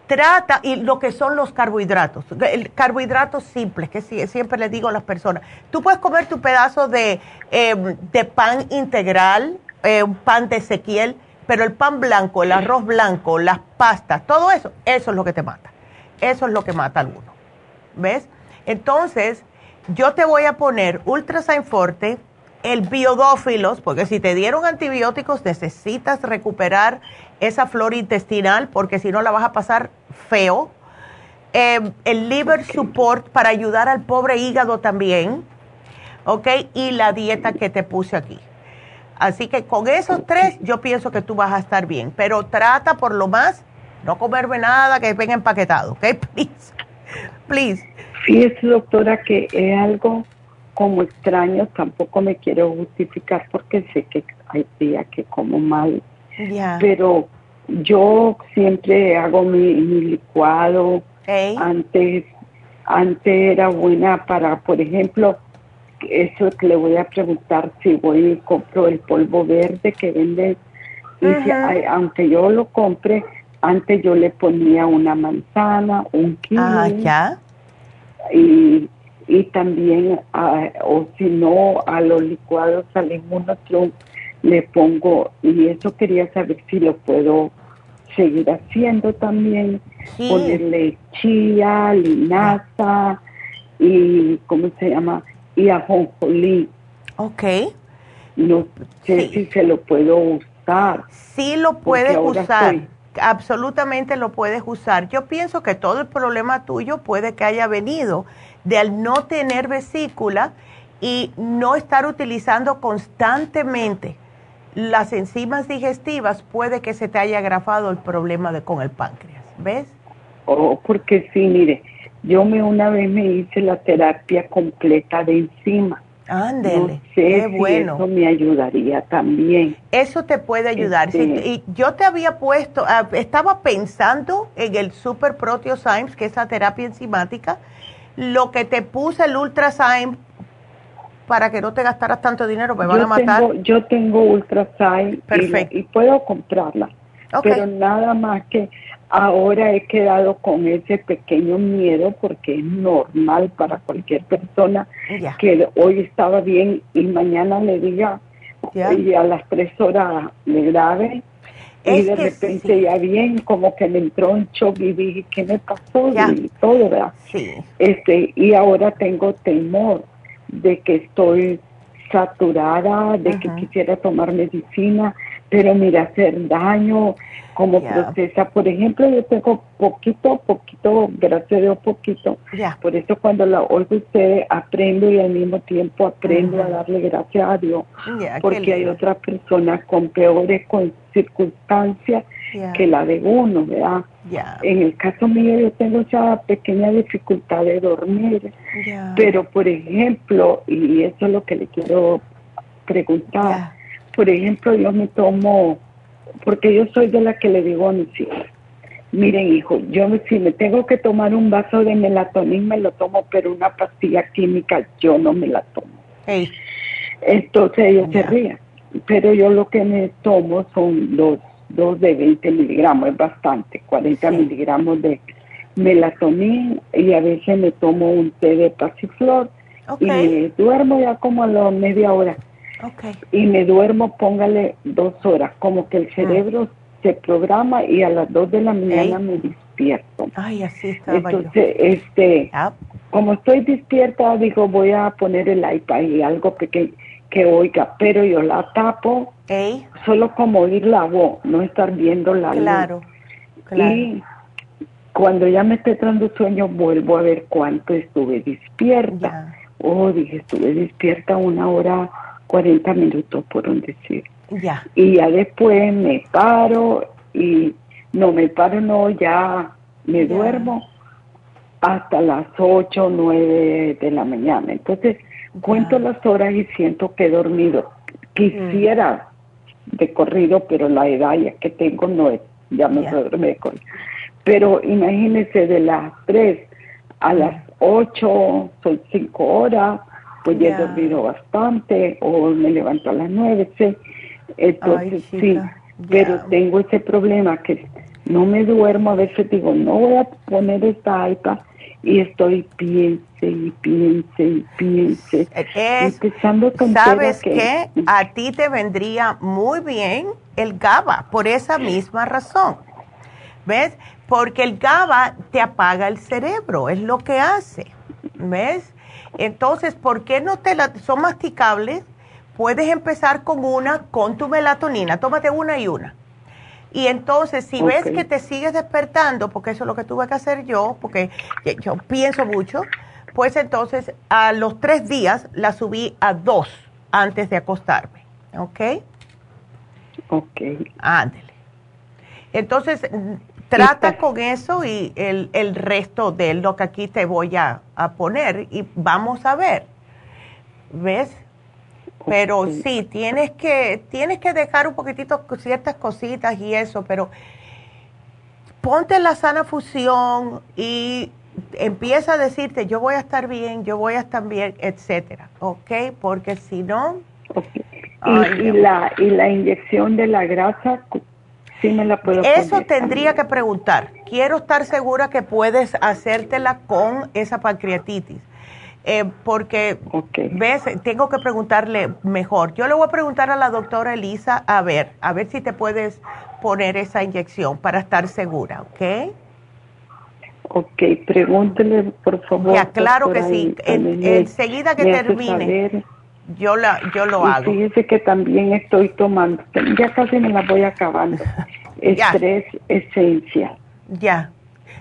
trata, y lo que son los carbohidratos, el carbohidratos simples, que siempre les digo a las personas, tú puedes comer tu pedazo de, em, de pan integral, eh, un pan de Ezequiel, pero el pan blanco, el arroz blanco, las pastas, todo eso, eso es lo que te mata. Eso es lo que mata a alguno. ¿Ves? Entonces, yo te voy a poner Ultrasign Forte, el biodófilos, porque si te dieron antibióticos necesitas recuperar esa flora intestinal, porque si no la vas a pasar feo. Eh, el liver support para ayudar al pobre hígado también, ¿ok? Y la dieta que te puse aquí. Así que con esos tres yo pienso que tú vas a estar bien, pero trata por lo más no comerme nada que venga empaquetado, ¿ok? Please. Please. Fíjese, doctora, que es algo como extraño, tampoco me quiero justificar porque sé que hay días que como mal, pero yo siempre hago mi, licuado. Antes, antes era buena para, por ejemplo, eso que le voy a preguntar si voy y compro el polvo verde que vende. Y aunque yo lo compre, antes yo le ponía una manzana, un kilo. Ah, ya. Y, y también, o si no, a los licuados salen otro, le pongo, y eso quería saber si lo puedo seguir haciendo también, ponerle chía, linaza y, ¿cómo se llama? Y ajonjolí. Ok. No sé si se lo puedo usar. Sí lo puedes usar. Absolutamente lo puedes usar. Yo pienso que todo el problema tuyo puede que haya venido de al no tener vesícula y no estar utilizando constantemente las enzimas digestivas, puede que se te haya agravado el problema de, con el páncreas. ¿Ves? Oh, porque sí, mire, yo me una vez me hice la terapia completa de enzima. Ándele, qué bueno. Eso me ayudaría también. Eso te puede ayudar. Este y yo te había puesto, ah, estaba pensando en el Super Proteosymes, que es la terapia enzimática. Lo que te puse el Ultrazyme para que no te gastaras tanto dinero, me van a matar. Tengo, yo tengo Ultrasign y, y, puedo comprarla, pero nada más que ahora he quedado con ese pequeño miedo porque es normal para cualquier persona que hoy estaba bien y mañana le diga y a las tres horas le grabe. Y de repente ya bien como que me entró un shock y dije qué me pasó y todo verdad este y ahora tengo temor de que estoy saturada de que quisiera tomar medicina pero mira hacer daño como procesa. Por ejemplo, yo tengo poquito, poquito, gracias a Dios, poquito. Por eso cuando la oigo ustedes, aprendo y al mismo tiempo aprendo a darle gracias a Dios. porque hay otras personas con peores circunstancias que la de uno, ¿verdad? En el caso mío yo tengo esa pequeña dificultad de dormir. Pero, por ejemplo, y eso es lo que le quiero preguntar, por ejemplo, yo me tomo porque yo soy de la que le digo a mis hijos, miren hijo, yo si me tengo que tomar un vaso de melatonina me lo tomo, pero una pastilla química yo no me la tomo. Entonces ellos se ríen, pero yo lo que me tomo son dos, dos de 20 miligramos, es bastante, 40 miligramos de melatonina y a veces me tomo un té de pasiflor y duermo ya como a la media hora y me duermo, póngale dos horas, como que el ah. cerebro se programa y a las dos de la mañana me despierto. Ay, así Entonces, este, ah. como estoy despierta, digo, voy a poner el iPad y algo que, que oiga, pero yo la tapo solo como oír la voz, no estar viendo la claro, Claro. Y cuando ya me esté dando sueño, vuelvo a ver cuánto estuve despierta. Oh, dije, estuve despierta una hora 40 minutos, por un decir. Ya. Y ya después me paro y no me paro, no, ya me duermo hasta las 8 o 9 de la mañana. Entonces, cuento las horas y siento que he dormido. Quisiera de corrido, pero la edad ya que tengo no es, ya me duerme de corrido. Pero imagínese de las 3 a las 8, son 5 horas, pues ya he dormido bastante o me levanto a las nueve, sí. Entonces sí, pero tengo ese problema que no me duermo, a veces digo, no voy a poner esta iPad y estoy piense y piense y piense. Es, ¿Sabes que, qué? A ti te vendría muy bien el GABA por esa misma razón. ¿Ves? Porque el GABA te apaga el cerebro, es lo que hace. ¿Ves? Entonces, ¿por qué no te la, son masticables? Puedes empezar con una, con tu melatonina, tómate una y una. Y entonces, si ves que te sigues despertando, porque eso es lo que tuve que hacer yo, porque yo pienso mucho, pues entonces a los tres días la subí a dos antes de acostarme. ¿Ok? Ok. Ándele. Entonces, Trata con eso y el, el, resto de lo que aquí te voy a, poner y vamos a ver. ¿Ves? Pero sí, tienes que, tienes que dejar un poquitito ciertas cositas y eso, pero ponte la sana fusión y empieza a decirte, yo voy a estar bien, yo voy a estar bien, etcétera, ¿ok? Porque si no... y, la, y la inyección de la grasa, eso tendría que preguntar. Quiero estar segura que puedes hacértela con esa pancreatitis. Eh, porque, ves, tengo que preguntarle mejor. Yo le voy a preguntar a la doctora Elisa a ver, a ver si te puedes poner esa inyección para estar segura, ¿ok? Ok, pregúntele por favor. Ya, claro que sí. enseguida que termine, yo, la, yo lo hago. Fíjese que también estoy tomando, ya casi me la voy acabando, estrés esencial. Ya,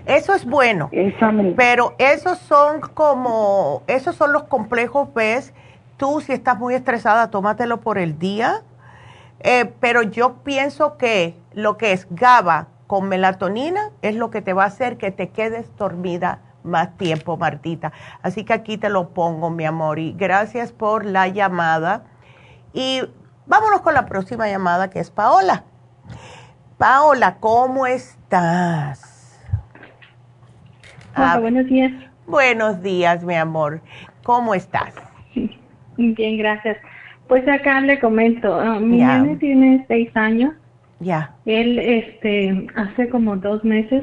eso es bueno, pero esos son como, esos son los complejos, ves, tú si estás muy estresada, tómatelo por el día, eh, pero yo pienso que lo que es GABA con melatonina es lo que te va a hacer que te quedes dormida más tiempo, Martita. Así que aquí te lo pongo, mi amor. Y gracias por la llamada. Y vámonos con la próxima llamada, que es Paola. Paola, ¿cómo estás? Hola, ah, buenos días. Buenos días, mi amor. ¿Cómo estás? Bien, gracias. Pues acá le comento, ah, mi nene tiene seis años. Ya. Él, este, hace como dos meses,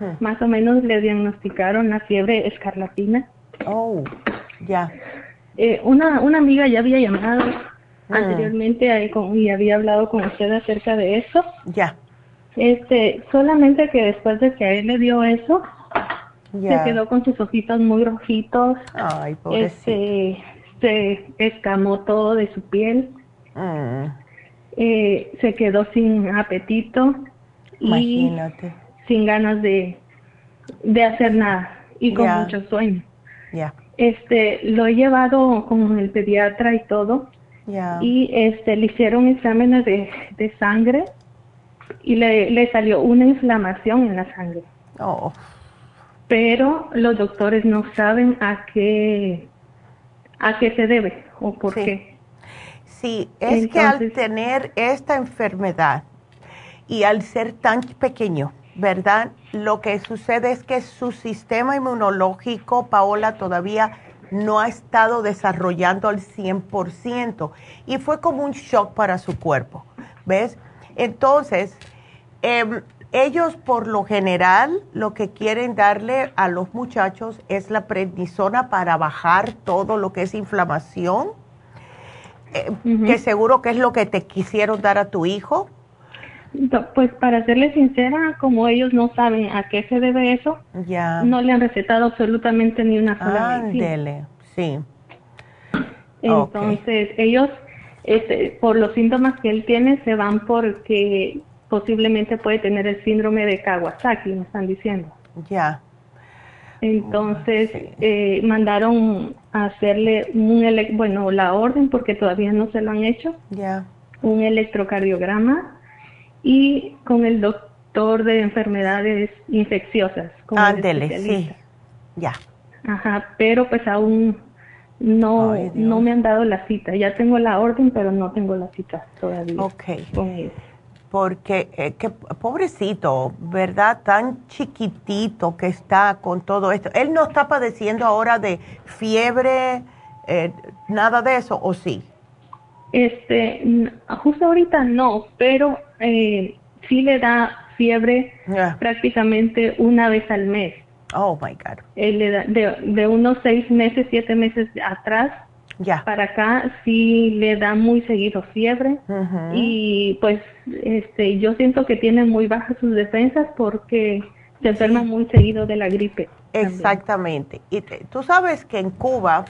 hmm. más o menos, le diagnosticaron la fiebre escarlatina. Oh, ya. Eh, una, una amiga ya había llamado hmm. anteriormente y había hablado con usted acerca de eso. Ya. Este, solamente que después de que a él le dio eso, se quedó con sus ojitos muy rojitos. Ay, este, se escamó todo de su piel. Mm. Eh, se quedó sin apetito. Imagínate. Y sin ganas de, de hacer nada y con mucho sueño. Ya. Este, lo he llevado con el pediatra y todo. Y este, le hicieron exámenes de, de sangre y le, le salió una inflamación en la sangre. Oh. Pero los doctores no saben a qué a qué se debe o por qué. Sí, es que al tener esta enfermedad y al ser tan pequeño, ¿verdad? Lo que sucede es que su sistema inmunológico, Paola, todavía no ha estado desarrollando al 100% y fue como un shock para su cuerpo, ¿ves? Entonces, em, ellos por lo general lo que quieren darle a los muchachos es la prednisona para bajar todo lo que es inflamación, eh, que seguro que es lo que te quisieron dar a tu hijo. Pues para serle sincera, como ellos no saben a qué se debe eso, ya. no le han recetado absolutamente ni una sola Ándele, sí. Entonces, ellos, este, por los síntomas que él tiene, se van porque posiblemente puede tener el síndrome de Kawasaki, me están diciendo. Ya. Entonces eh, mandaron a hacerle un, bueno, la orden porque todavía no se lo han hecho. Ya. Un electrocardiograma y con el doctor de enfermedades infecciosas. Ándele, sí. Ya. Ajá, pero pues aún no, no me han dado la cita. Ya tengo la orden, pero no tengo la cita todavía. Ok. porque eh, pobrecito, ¿verdad? Tan chiquitito que está con todo esto. Él no está padeciendo ahora de fiebre, eh, nada de eso, ¿o sí? Este, justo ahorita no, pero eh, sí le da fiebre prácticamente una vez al mes. Oh my God. Él le da, de, de unos seis meses, siete meses atrás ya. Para acá sí le da muy seguido fiebre y pues este yo siento que tiene muy bajas sus defensas porque se enferma muy seguido de la gripe. Exactamente. Y tú sabes que en Cuba,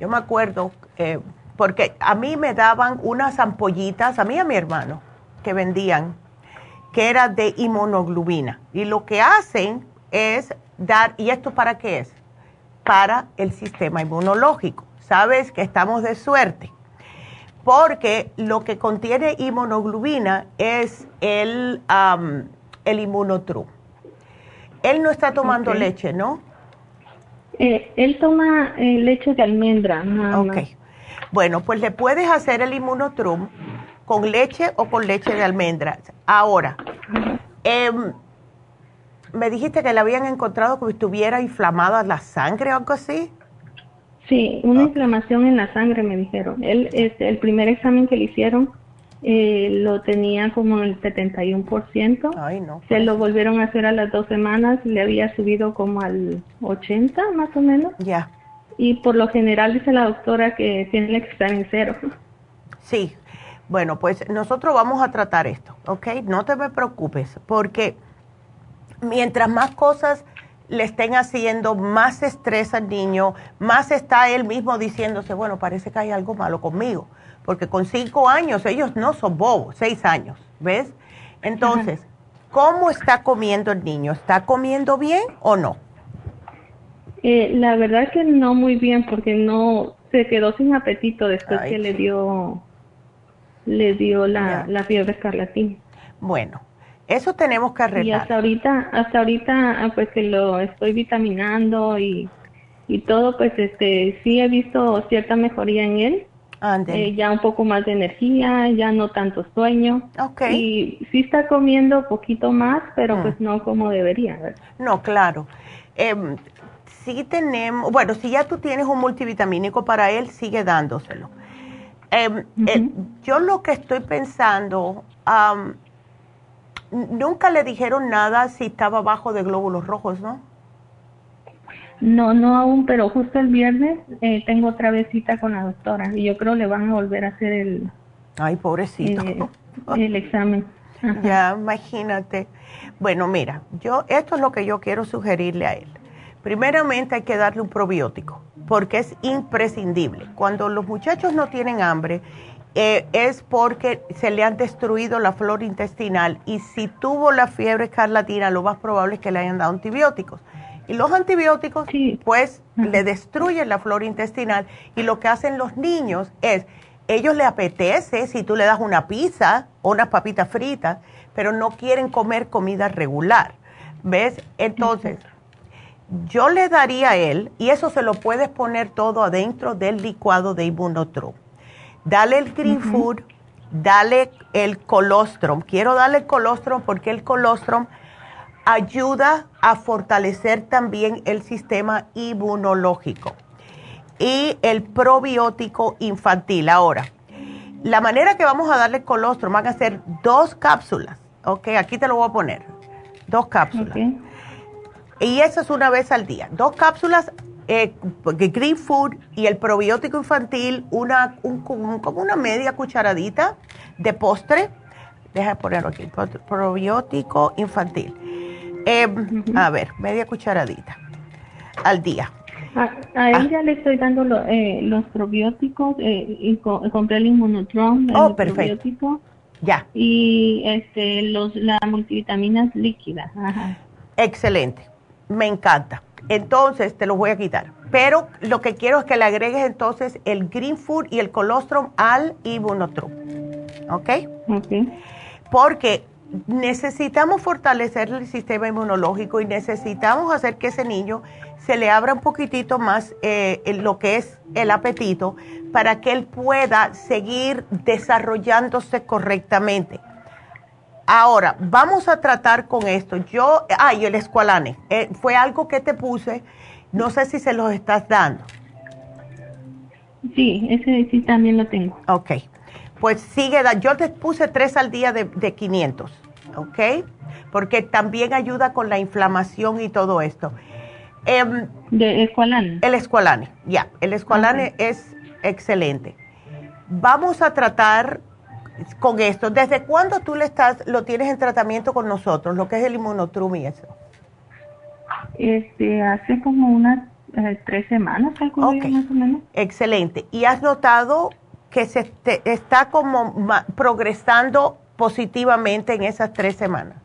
yo me acuerdo, eh, porque a mí me daban unas ampollitas, a mí y a mi hermano, que vendían, que era de inmunoglobina. Y lo que hacen es dar, ¿y esto para qué es? Para el sistema inmunológico sabes que estamos de suerte, porque lo que contiene inmunoglobina es el, el inmunotru. Él no está tomando leche, ¿no? Eh, él toma eh, leche de almendra. ok. Bueno, pues le puedes hacer el inmunotrum con leche o con leche de almendra. Ahora, em, me dijiste que le habían encontrado que estuviera inflamada la sangre o algo así. Sí, una inflamación en la sangre me dijeron. Él, este, el primer examen que le hicieron eh, lo tenía como en el 71%. Ay, no. Se lo volvieron a hacer a las dos semanas, le había subido como al 80 más o menos. Ya. Y por lo general dice la doctora que tiene que estar en cero. Sí. Bueno, pues nosotros vamos a tratar esto, ¿ok? No te me preocupes, porque mientras más cosas le estén haciendo más estrés al niño, más está él mismo diciéndose, bueno, parece que hay algo malo conmigo, porque con cinco años ellos no son bobos, seis años, ¿ves? Entonces, ¿cómo está comiendo el niño? ¿Está comiendo bien o no? Eh, la verdad que no muy bien, porque no se quedó sin apetito después que le dio le dio la, la fiebre escarlatina. Bueno, eso tenemos que arreglar. Y hasta ahorita, hasta ahorita, ah, pues que lo estoy vitaminando y, y todo, pues este, sí he visto cierta mejoría en él. Eh, ya un poco más de energía, ya no tanto sueño. Okay. Y sí está comiendo poquito más, pero mm. pues no como debería. No, claro. Em, sí tenemos, bueno, si ya tú tienes un multivitamínico para él, sigue dándoselo. Em, eh, yo lo que estoy pensando, nunca le dijeron nada si estaba bajo de glóbulos rojos, ¿no? No, no aún, pero justo el viernes eh, tengo otra vez cita con la doctora y yo creo le van a volver a hacer el... Ay, pobrecito. Eh, el examen. Ya, imagínate. Bueno, mira, yo esto es lo que yo quiero sugerirle a él. Primeramente hay que darle un probiótico porque es imprescindible. Cuando los muchachos no tienen hambre eh, es porque se le han destruido la flora intestinal y si tuvo la fiebre escarlatina lo más probable es que le hayan dado antibióticos. Y los antibióticos pues le destruyen la flora intestinal y lo que hacen los niños es, ellos le apetece si tú le das una pizza o unas papitas fritas, pero no quieren comer comida regular. ¿Ves? Entonces, yo le daría a él, y eso se lo puedes poner todo adentro del licuado de Immunotrum. Dale el Green Food, dale el colostrum. Quiero darle el colostrum porque el colostrum ayuda a fortalecer también el sistema inmunológico y el probiótico infantil. Ahora, la manera que vamos a darle colostrum van a ser dos cápsulas, ¿ok? Aquí te lo voy a poner, dos cápsulas. Y eso es una vez al día. Dos cápsulas, eh, Green Food y el probiótico infantil, una, como una media cucharadita de postre. Deja de ponerlo aquí, probiótico infantil. Eh, a ver, media cucharadita al día. A, ah. ella le estoy dando eh, los probióticos eh, y compré el inmunotron, el oh, probiótico. Ya. Y este, los, las multivitaminas líquidas. Excelente me encanta. Entonces te lo voy a quitar. Pero lo que quiero es que le agregues entonces el Green Food y el Colostrum al Ibunotrum. ¿Ok? Ok. Porque necesitamos fortalecer el sistema inmunológico y necesitamos hacer que ese niño se le abra un poquitito más eh, lo que es el apetito para que él pueda seguir desarrollándose correctamente. Ahora, vamos a tratar con esto. Yo, ay, el escualane, eh, fue algo que te puse, no sé si se los estás dando. Sí, ese sí también lo tengo. Ok, pues sigue, yo te puse tres al día de, de 500, ¿ok? Porque también ayuda con la inflamación y todo esto. Eh, ¿De escualane? El escualane, ya, el escualane es excelente. Vamos a tratar con esto. ¿Desde cuándo tú le estás, lo tienes en tratamiento con nosotros, lo que es el inmunotrum y eso? Este, hace como unas eh, tres semanas, okay. más o menos. Excelente. ¿Y has notado que se está como progresando positivamente en esas tres semanas?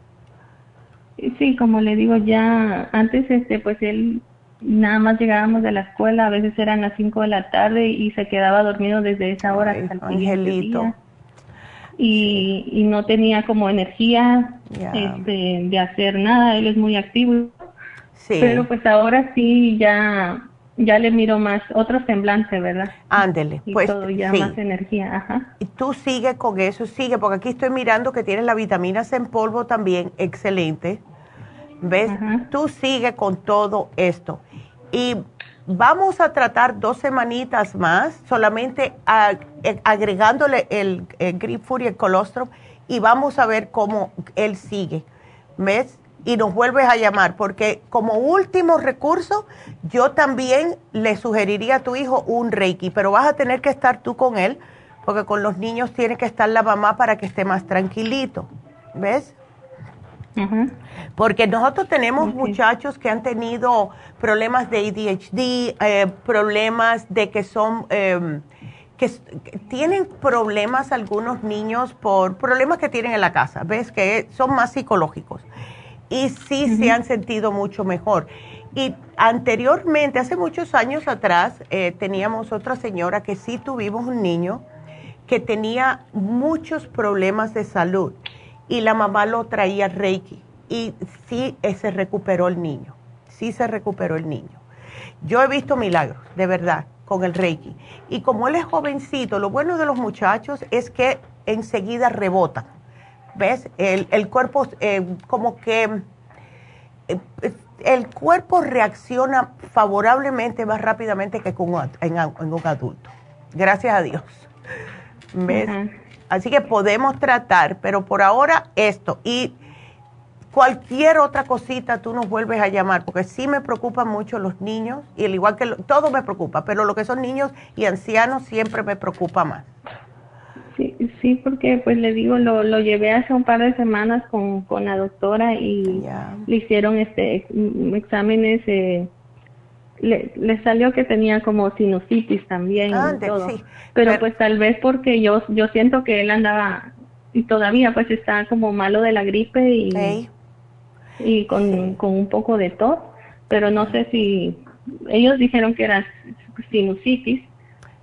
Sí, como le digo, ya antes, este, pues él nada más llegábamos de la escuela, a veces eran las cinco de la tarde y se quedaba dormido desde esa hora hasta el Angelito y, no tenía como energía este, de hacer nada, él es muy activo. Pero pues ahora sí ya ya le miro más otro semblante, ¿verdad? Ándele, pues todo, ya más energía, ajá. Y tú sigue con eso, sigue, porque aquí estoy mirando que tienes la vitamina C en polvo también, excelente. ¿Ves? Tú sigue con todo esto. Y Vamos a tratar dos semanitas más, solamente eh, agregándole el, el y el colostrum y vamos a ver cómo él sigue. ¿Ves? Y nos vuelves a llamar, porque como último recurso, yo también le sugeriría a tu hijo un Reiki, pero vas a tener que estar tú con él, porque con los niños tiene que estar la mamá para que esté más tranquilito. ¿Ves? Porque nosotros tenemos muchachos que han tenido problemas de ADHD, eh, problemas de que son, em, que, tienen problemas algunos niños por problemas que tienen en la casa, ¿ves? Que son más psicológicos. Y sí se han sentido mucho mejor. Y anteriormente, hace muchos años atrás, eh, teníamos otra señora que sí tuvimos un niño que tenía muchos problemas de salud y la mamá lo traía Reiki y sí se recuperó el niño, sí se recuperó el niño. Yo he visto milagros, de verdad, con el Reiki. Y como él es jovencito, lo bueno de los muchachos es que enseguida rebotan. ¿Ves? El, cuerpo eh, como que eh, el cuerpo reacciona favorablemente más rápidamente que con en, un adulto. Gracias a Dios. ¿Ves? Así que podemos tratar, pero por ahora esto. Y cualquier otra cosita tú nos vuelves a llamar, porque sí me preocupan mucho los niños, y al igual que todo me preocupa, pero lo que son niños y ancianos siempre me preocupa más. Sí, sí, porque pues le digo, lo, lo llevé hace un par de semanas con, con la doctora y le hicieron este exámenes, eh, le, le, salió que tenía como sinusitis también y todo. pero, pues tal vez porque yo yo siento que él andaba y todavía pues está como malo de la gripe y, y con, con un poco de tos, pero no sé si ellos dijeron que era sinusitis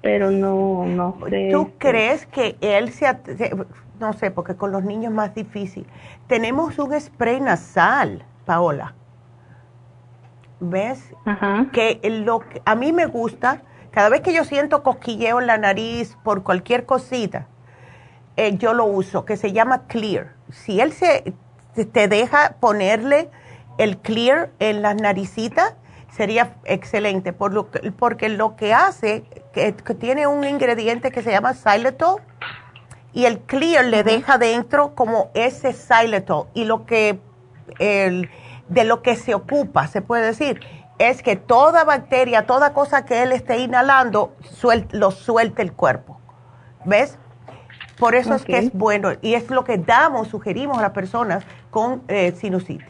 pero no, no ¿Tú crees que él se, no sé, porque con los niños es más difícil. Tenemos un spray nasal, Paola. ¿Ves? Que lo a mí me gusta, cada vez que yo siento cosquilleo en la nariz por cualquier cosita, eh, yo lo uso, que se llama Clear. Si él se te deja ponerle el Clear en las naricitas, sería excelente, por lo porque lo que hace, que, tiene un ingrediente que se llama xylitol y el clear le deja dentro como ese xylitol y lo que, el, de lo que se ocupa, se puede decir, es que toda bacteria, toda cosa que él esté inhalando, lo suelte el cuerpo. ¿Ves? Por eso es que es bueno y es lo que damos, sugerimos a las personas con eh, sinusitis.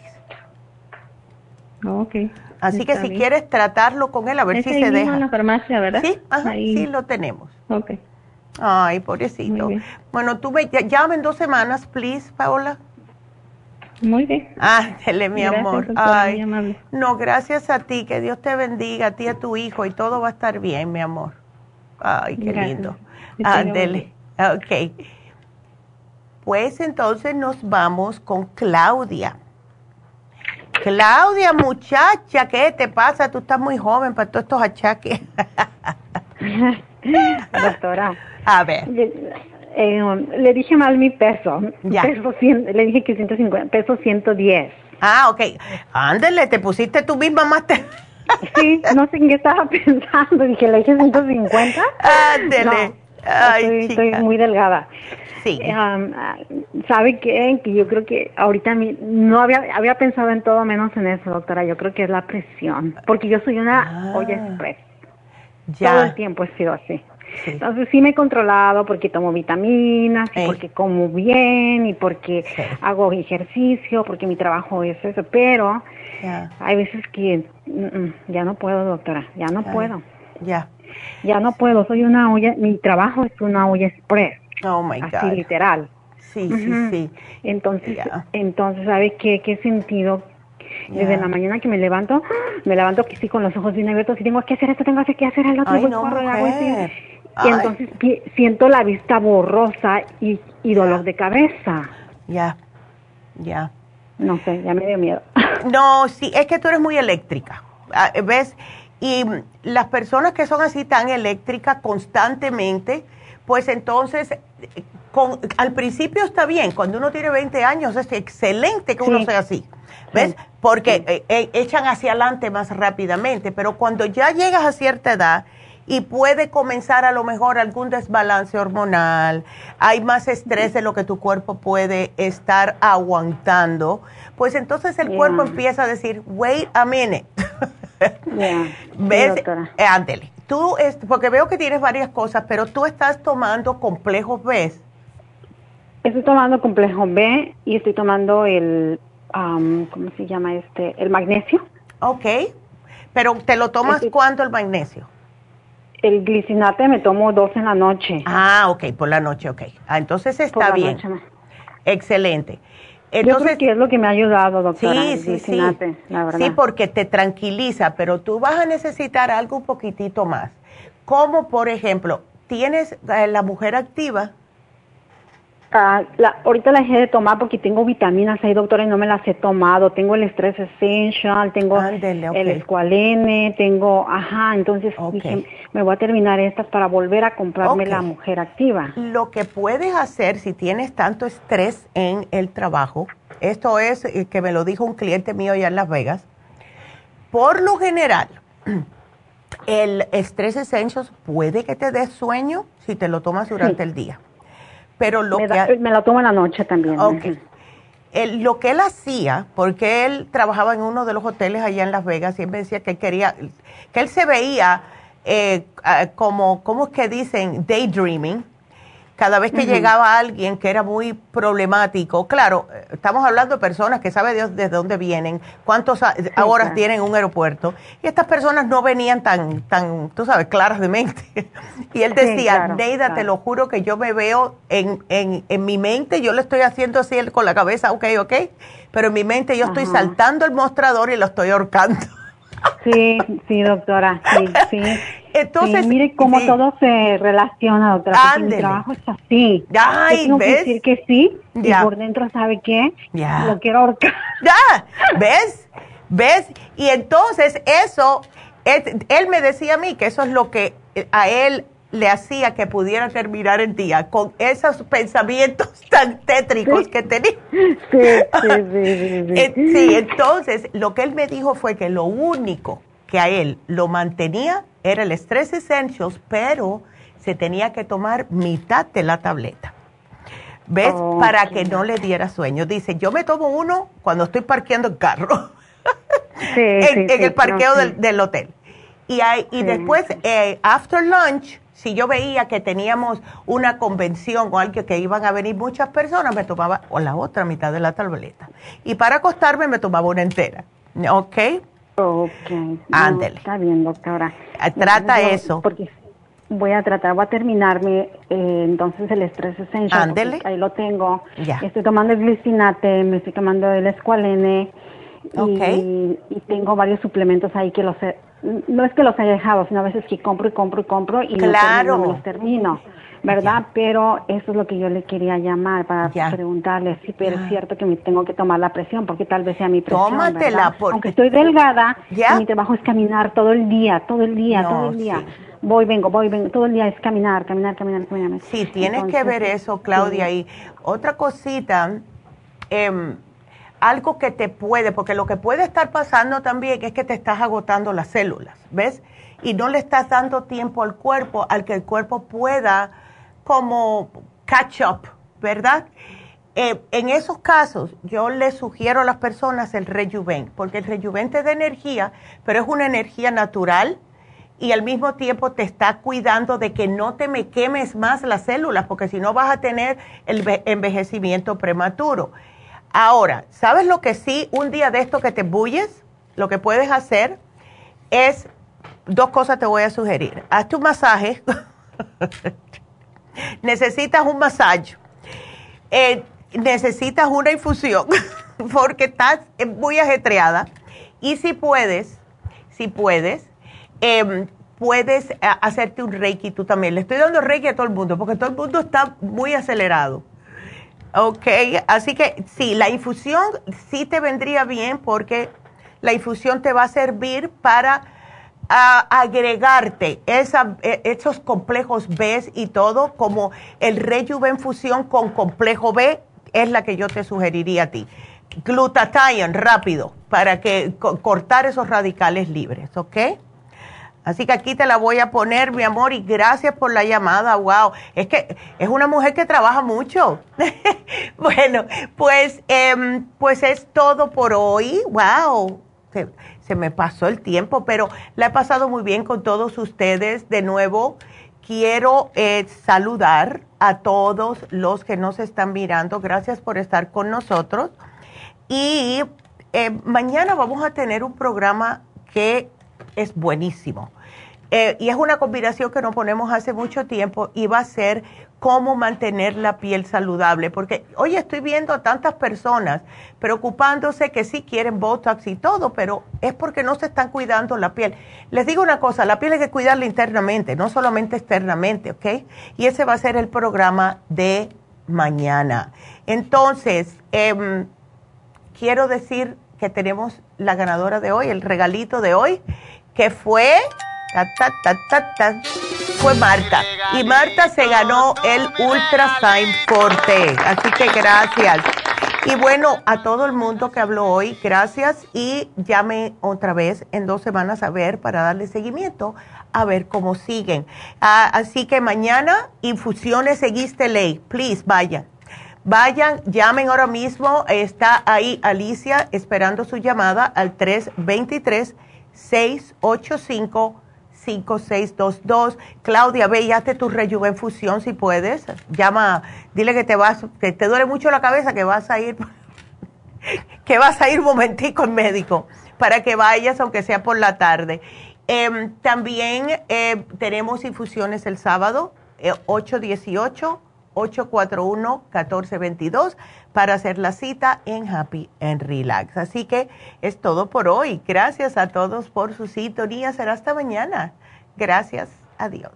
Ok. Así que si quieres tratarlo con él, a ver si se deja. en la farmacia, ¿verdad? Sí, sí lo tenemos. Ok. Ay, pobrecito. Bueno, tú me llama en dos semanas, please, Paola. Muy bien. Ándele, mi amor. Ay, no, gracias a ti. Que Dios te bendiga, a ti y a tu hijo, y todo va a estar bien, mi amor. Ay, qué lindo. Ándele. Ok. Pues entonces nos vamos con Claudia. Claudia, muchacha, ¿qué te pasa? Tú estás muy joven para todos estos achaques. Doctora. A ver. Eh, le dije mal mi peso. Ya. le dije que 150, peso 110. Ah, ok. Ándale, te pusiste tú misma más. sí, no sé en qué estaba pensando. Dije, le dije 150. Ándale. Ay, estoy muy delgada. Sí. ¿Sabe qué? Que yo creo que ahorita no había, había pensado en todo menos en eso, doctora. Yo creo que es la presión. Porque yo soy una ah. olla express. Ya. Todo el tiempo he sido así. Entonces sí me he controlado porque tomo vitaminas, y porque como bien y porque hago ejercicio, porque mi trabajo es eso, pero hay veces que mm, mm, ya no puedo, doctora, ya no puedo. Ya. Ya no puedo, soy una olla, mi trabajo es una olla express. Oh my God. Así literal. Sí, sí, sí. Entonces, entonces, ¿sabe qué, qué sentido? Desde la mañana que me levanto, me levanto que sí con los ojos bien abiertos y tengo que hacer esto, tengo que hacer el otro. Y entonces siento la vista borrosa y, y dolor de cabeza. Ya, ya. No sé, ya me dio miedo. No, sí, es que tú eres muy eléctrica. Ah, ¿Ves? Y las personas que son así tan eléctricas constantemente, pues entonces, con, al principio está bien, cuando uno tiene 20 años es excelente que uno sea así, ¿ves? Porque eh, eh, echan hacia adelante más rápidamente, pero cuando ya llegas a cierta edad y puede comenzar a lo mejor algún desbalance hormonal, hay más estrés de lo que tu cuerpo puede estar aguantando, pues entonces el cuerpo empieza a decir, wait a minute. ¿Ves? Eh, Tú, porque veo que tienes varias cosas, pero tú estás tomando complejos B. Estoy tomando complejo B y estoy tomando el, ¿cómo se llama este? El magnesio. Ok. Pero ¿te lo tomas cuándo el magnesio? El glicinate me tomo dos en la noche. Ah, ok, por la noche, ok. Ah, entonces está bien. Excelente. Entonces, Yo creo que es lo que me ha ayudado, doctora. Sí, sí, sí. Sí, porque te tranquiliza, pero tú vas a necesitar algo un poquitito más. Como, por ejemplo, tienes eh, la mujer activa. Ah, la, ahorita la dejé de tomar porque tengo vitaminas ahí, doctora, y no me las he tomado. Tengo el Stress Essential, tengo el Esqualene, tengo, ajá, entonces dije, me voy a terminar estas para volver a comprarme la mujer activa. Lo que puedes hacer si tienes tanto estrés en el trabajo, esto es que me lo dijo un cliente mío allá en Las Vegas, por lo general, el estrés Essentials puede que te dé sueño si te lo tomas durante el día. Pero lo me, que me lo tomo en la noche también. Lo que él hacía, porque él trabajaba en uno de los hoteles allá en Las Vegas y él me decía que quería, que él se veía eh, como, ¿cómo es que dicen? Daydreaming cada vez que llegaba alguien que era muy problemático, claro, estamos hablando de personas que sabe Dios desde dónde vienen, cuántas horas tienen un aeropuerto, y estas personas no venían tan, tan tú sabes, claras de mente. y él decía, Neida, te lo juro que yo me veo en, en, en, mi mente, yo le estoy haciendo así con la cabeza, ok, ok, pero en mi mente yo estoy saltando el mostrador y lo estoy ahorcando. Sí, sí, doctora, sí, sí. Entonces, mire cómo todo se relaciona, doctora. Mi trabajo es así. Ay, tengo que decir que sí y por dentro, ¿sabe qué? Ya. Lo quiero ahorcar. Ya, ¿ves? ¿Ves? Y entonces eso, él me decía a mí que eso es lo que a él le hacía que pudiera terminar el día con esos pensamientos tan tétricos que tenía. Sí, sí, sí, sí, entonces lo que él me dijo fue que lo único que a él lo mantenía era el Stress Essentials, pero se tenía que tomar mitad de la tableta. ¿Ves? Para que no le diera sueño. Dice, yo me tomo uno cuando estoy parqueando el carro. Sí, en, el parqueo del, hotel. Y, hay, y después, eh, after lunch, si yo veía que teníamos una convención o algo que iban a venir muchas personas, me tomaba o la otra mitad de la tableta. Y para acostarme me tomaba una entera. ¿Ok? Ok. Ándele. está bien, doctora. Ah, trata eso. Porque voy a tratar, voy a terminarme eh, entonces el estrés esencial. Ándele. Ahí lo tengo. Ya. Estoy tomando el glicinate, me estoy tomando el escualene. Okay. Y, y, tengo varios suplementos ahí que los no es que los haya dejado, sino a veces que compro y compro y compro y claro. no, los termino, ¿verdad? Pero eso es lo que yo le quería llamar para preguntarle si pero es cierto que me tengo que tomar la presión, porque tal vez sea mi presión, Tómatela, porque... Aunque estoy delgada, mi trabajo es caminar todo el día, todo el día, todo el día. Voy, vengo, voy, vengo, todo el día es caminar, caminar, caminar, caminar. Sí, tienes que ver eso, Claudia. Y otra cosita, eh, algo que te puede, porque lo que puede estar pasando también es que te estás agotando las células, ¿ves? Y no le estás dando tiempo al cuerpo, al que el cuerpo pueda como catch up, ¿verdad? Eh, en esos casos, yo le sugiero a las personas el rejuven, porque el rejuven te da energía, pero es una energía natural y al mismo tiempo te está cuidando de que no te me quemes más las células, porque si no vas a tener el envejecimiento prematuro. Ahora, ¿sabes lo que sí? Un día de esto que te bulles, lo que puedes hacer es, dos cosas te voy a sugerir. Hazte un masaje. necesitas un masaje. Eh, necesitas una infusión porque estás muy ajetreada. Y si puedes, si puedes, em, puedes eh, hacerte un reiki tú también. Le estoy dando reiki a todo el mundo porque todo el mundo está muy acelerado. Ok, así que sí, la infusión sí te vendría bien porque la infusión te va a servir para agregarte esa, e, esos complejos B y todo, como el rejuvenfusión con complejo B, es la que yo te sugeriría a ti. Glutathione, rápido, para que cortar esos radicales libres, ¿ok? Así que aquí te la voy a poner, mi amor, y gracias por la llamada. Wow, es que es una mujer que trabaja mucho. bueno, pues, em, pues es todo por hoy. Wow, se, me pasó el tiempo, pero la he pasado muy bien con todos ustedes. De nuevo, quiero eh, saludar a todos los que nos están mirando. Gracias por estar con nosotros. Y eh, mañana vamos a tener un programa que es buenísimo eh, y es una combinación que nos ponemos hace mucho tiempo y va a ser cómo mantener la piel saludable. Porque hoy estoy viendo a tantas personas preocupándose que sí quieren Botox y todo, pero es porque no se están cuidando la piel. Les digo una cosa, la piel hay que cuidarla internamente, no solamente externamente, ¿ok? Y ese va a ser el programa de mañana. Entonces, em, quiero decir que tenemos la ganadora de hoy, el regalito de hoy, que fue fue Marta. Y Marta se ganó el Ultra Sign Forte. Así que gracias. Y bueno, a todo el mundo que habló hoy, gracias y llame otra vez en dos semanas a ver para darle seguimiento, a ver cómo siguen. Ah, así que mañana, infusiones seguiste ley, please, vayan. Vayan, llamen ahora mismo, está ahí Alicia esperando su llamada al 323 685 5622. Claudia, ve y hazte tu rejuvenfusión si puedes. Llama, dile que te vas, que te duele mucho la cabeza, que vas a ir, que vas a ir un momentico al médico para que vayas, aunque sea por la tarde. Em, también eh, tenemos infusiones el sábado, 818. Eh, 841-1422 para hacer la cita en Happy and Relax. Así que es todo por hoy. Gracias a todos por su sintonía. Será hasta mañana. Gracias. Adiós.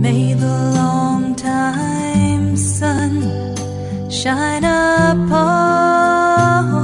May the long time sun shine upon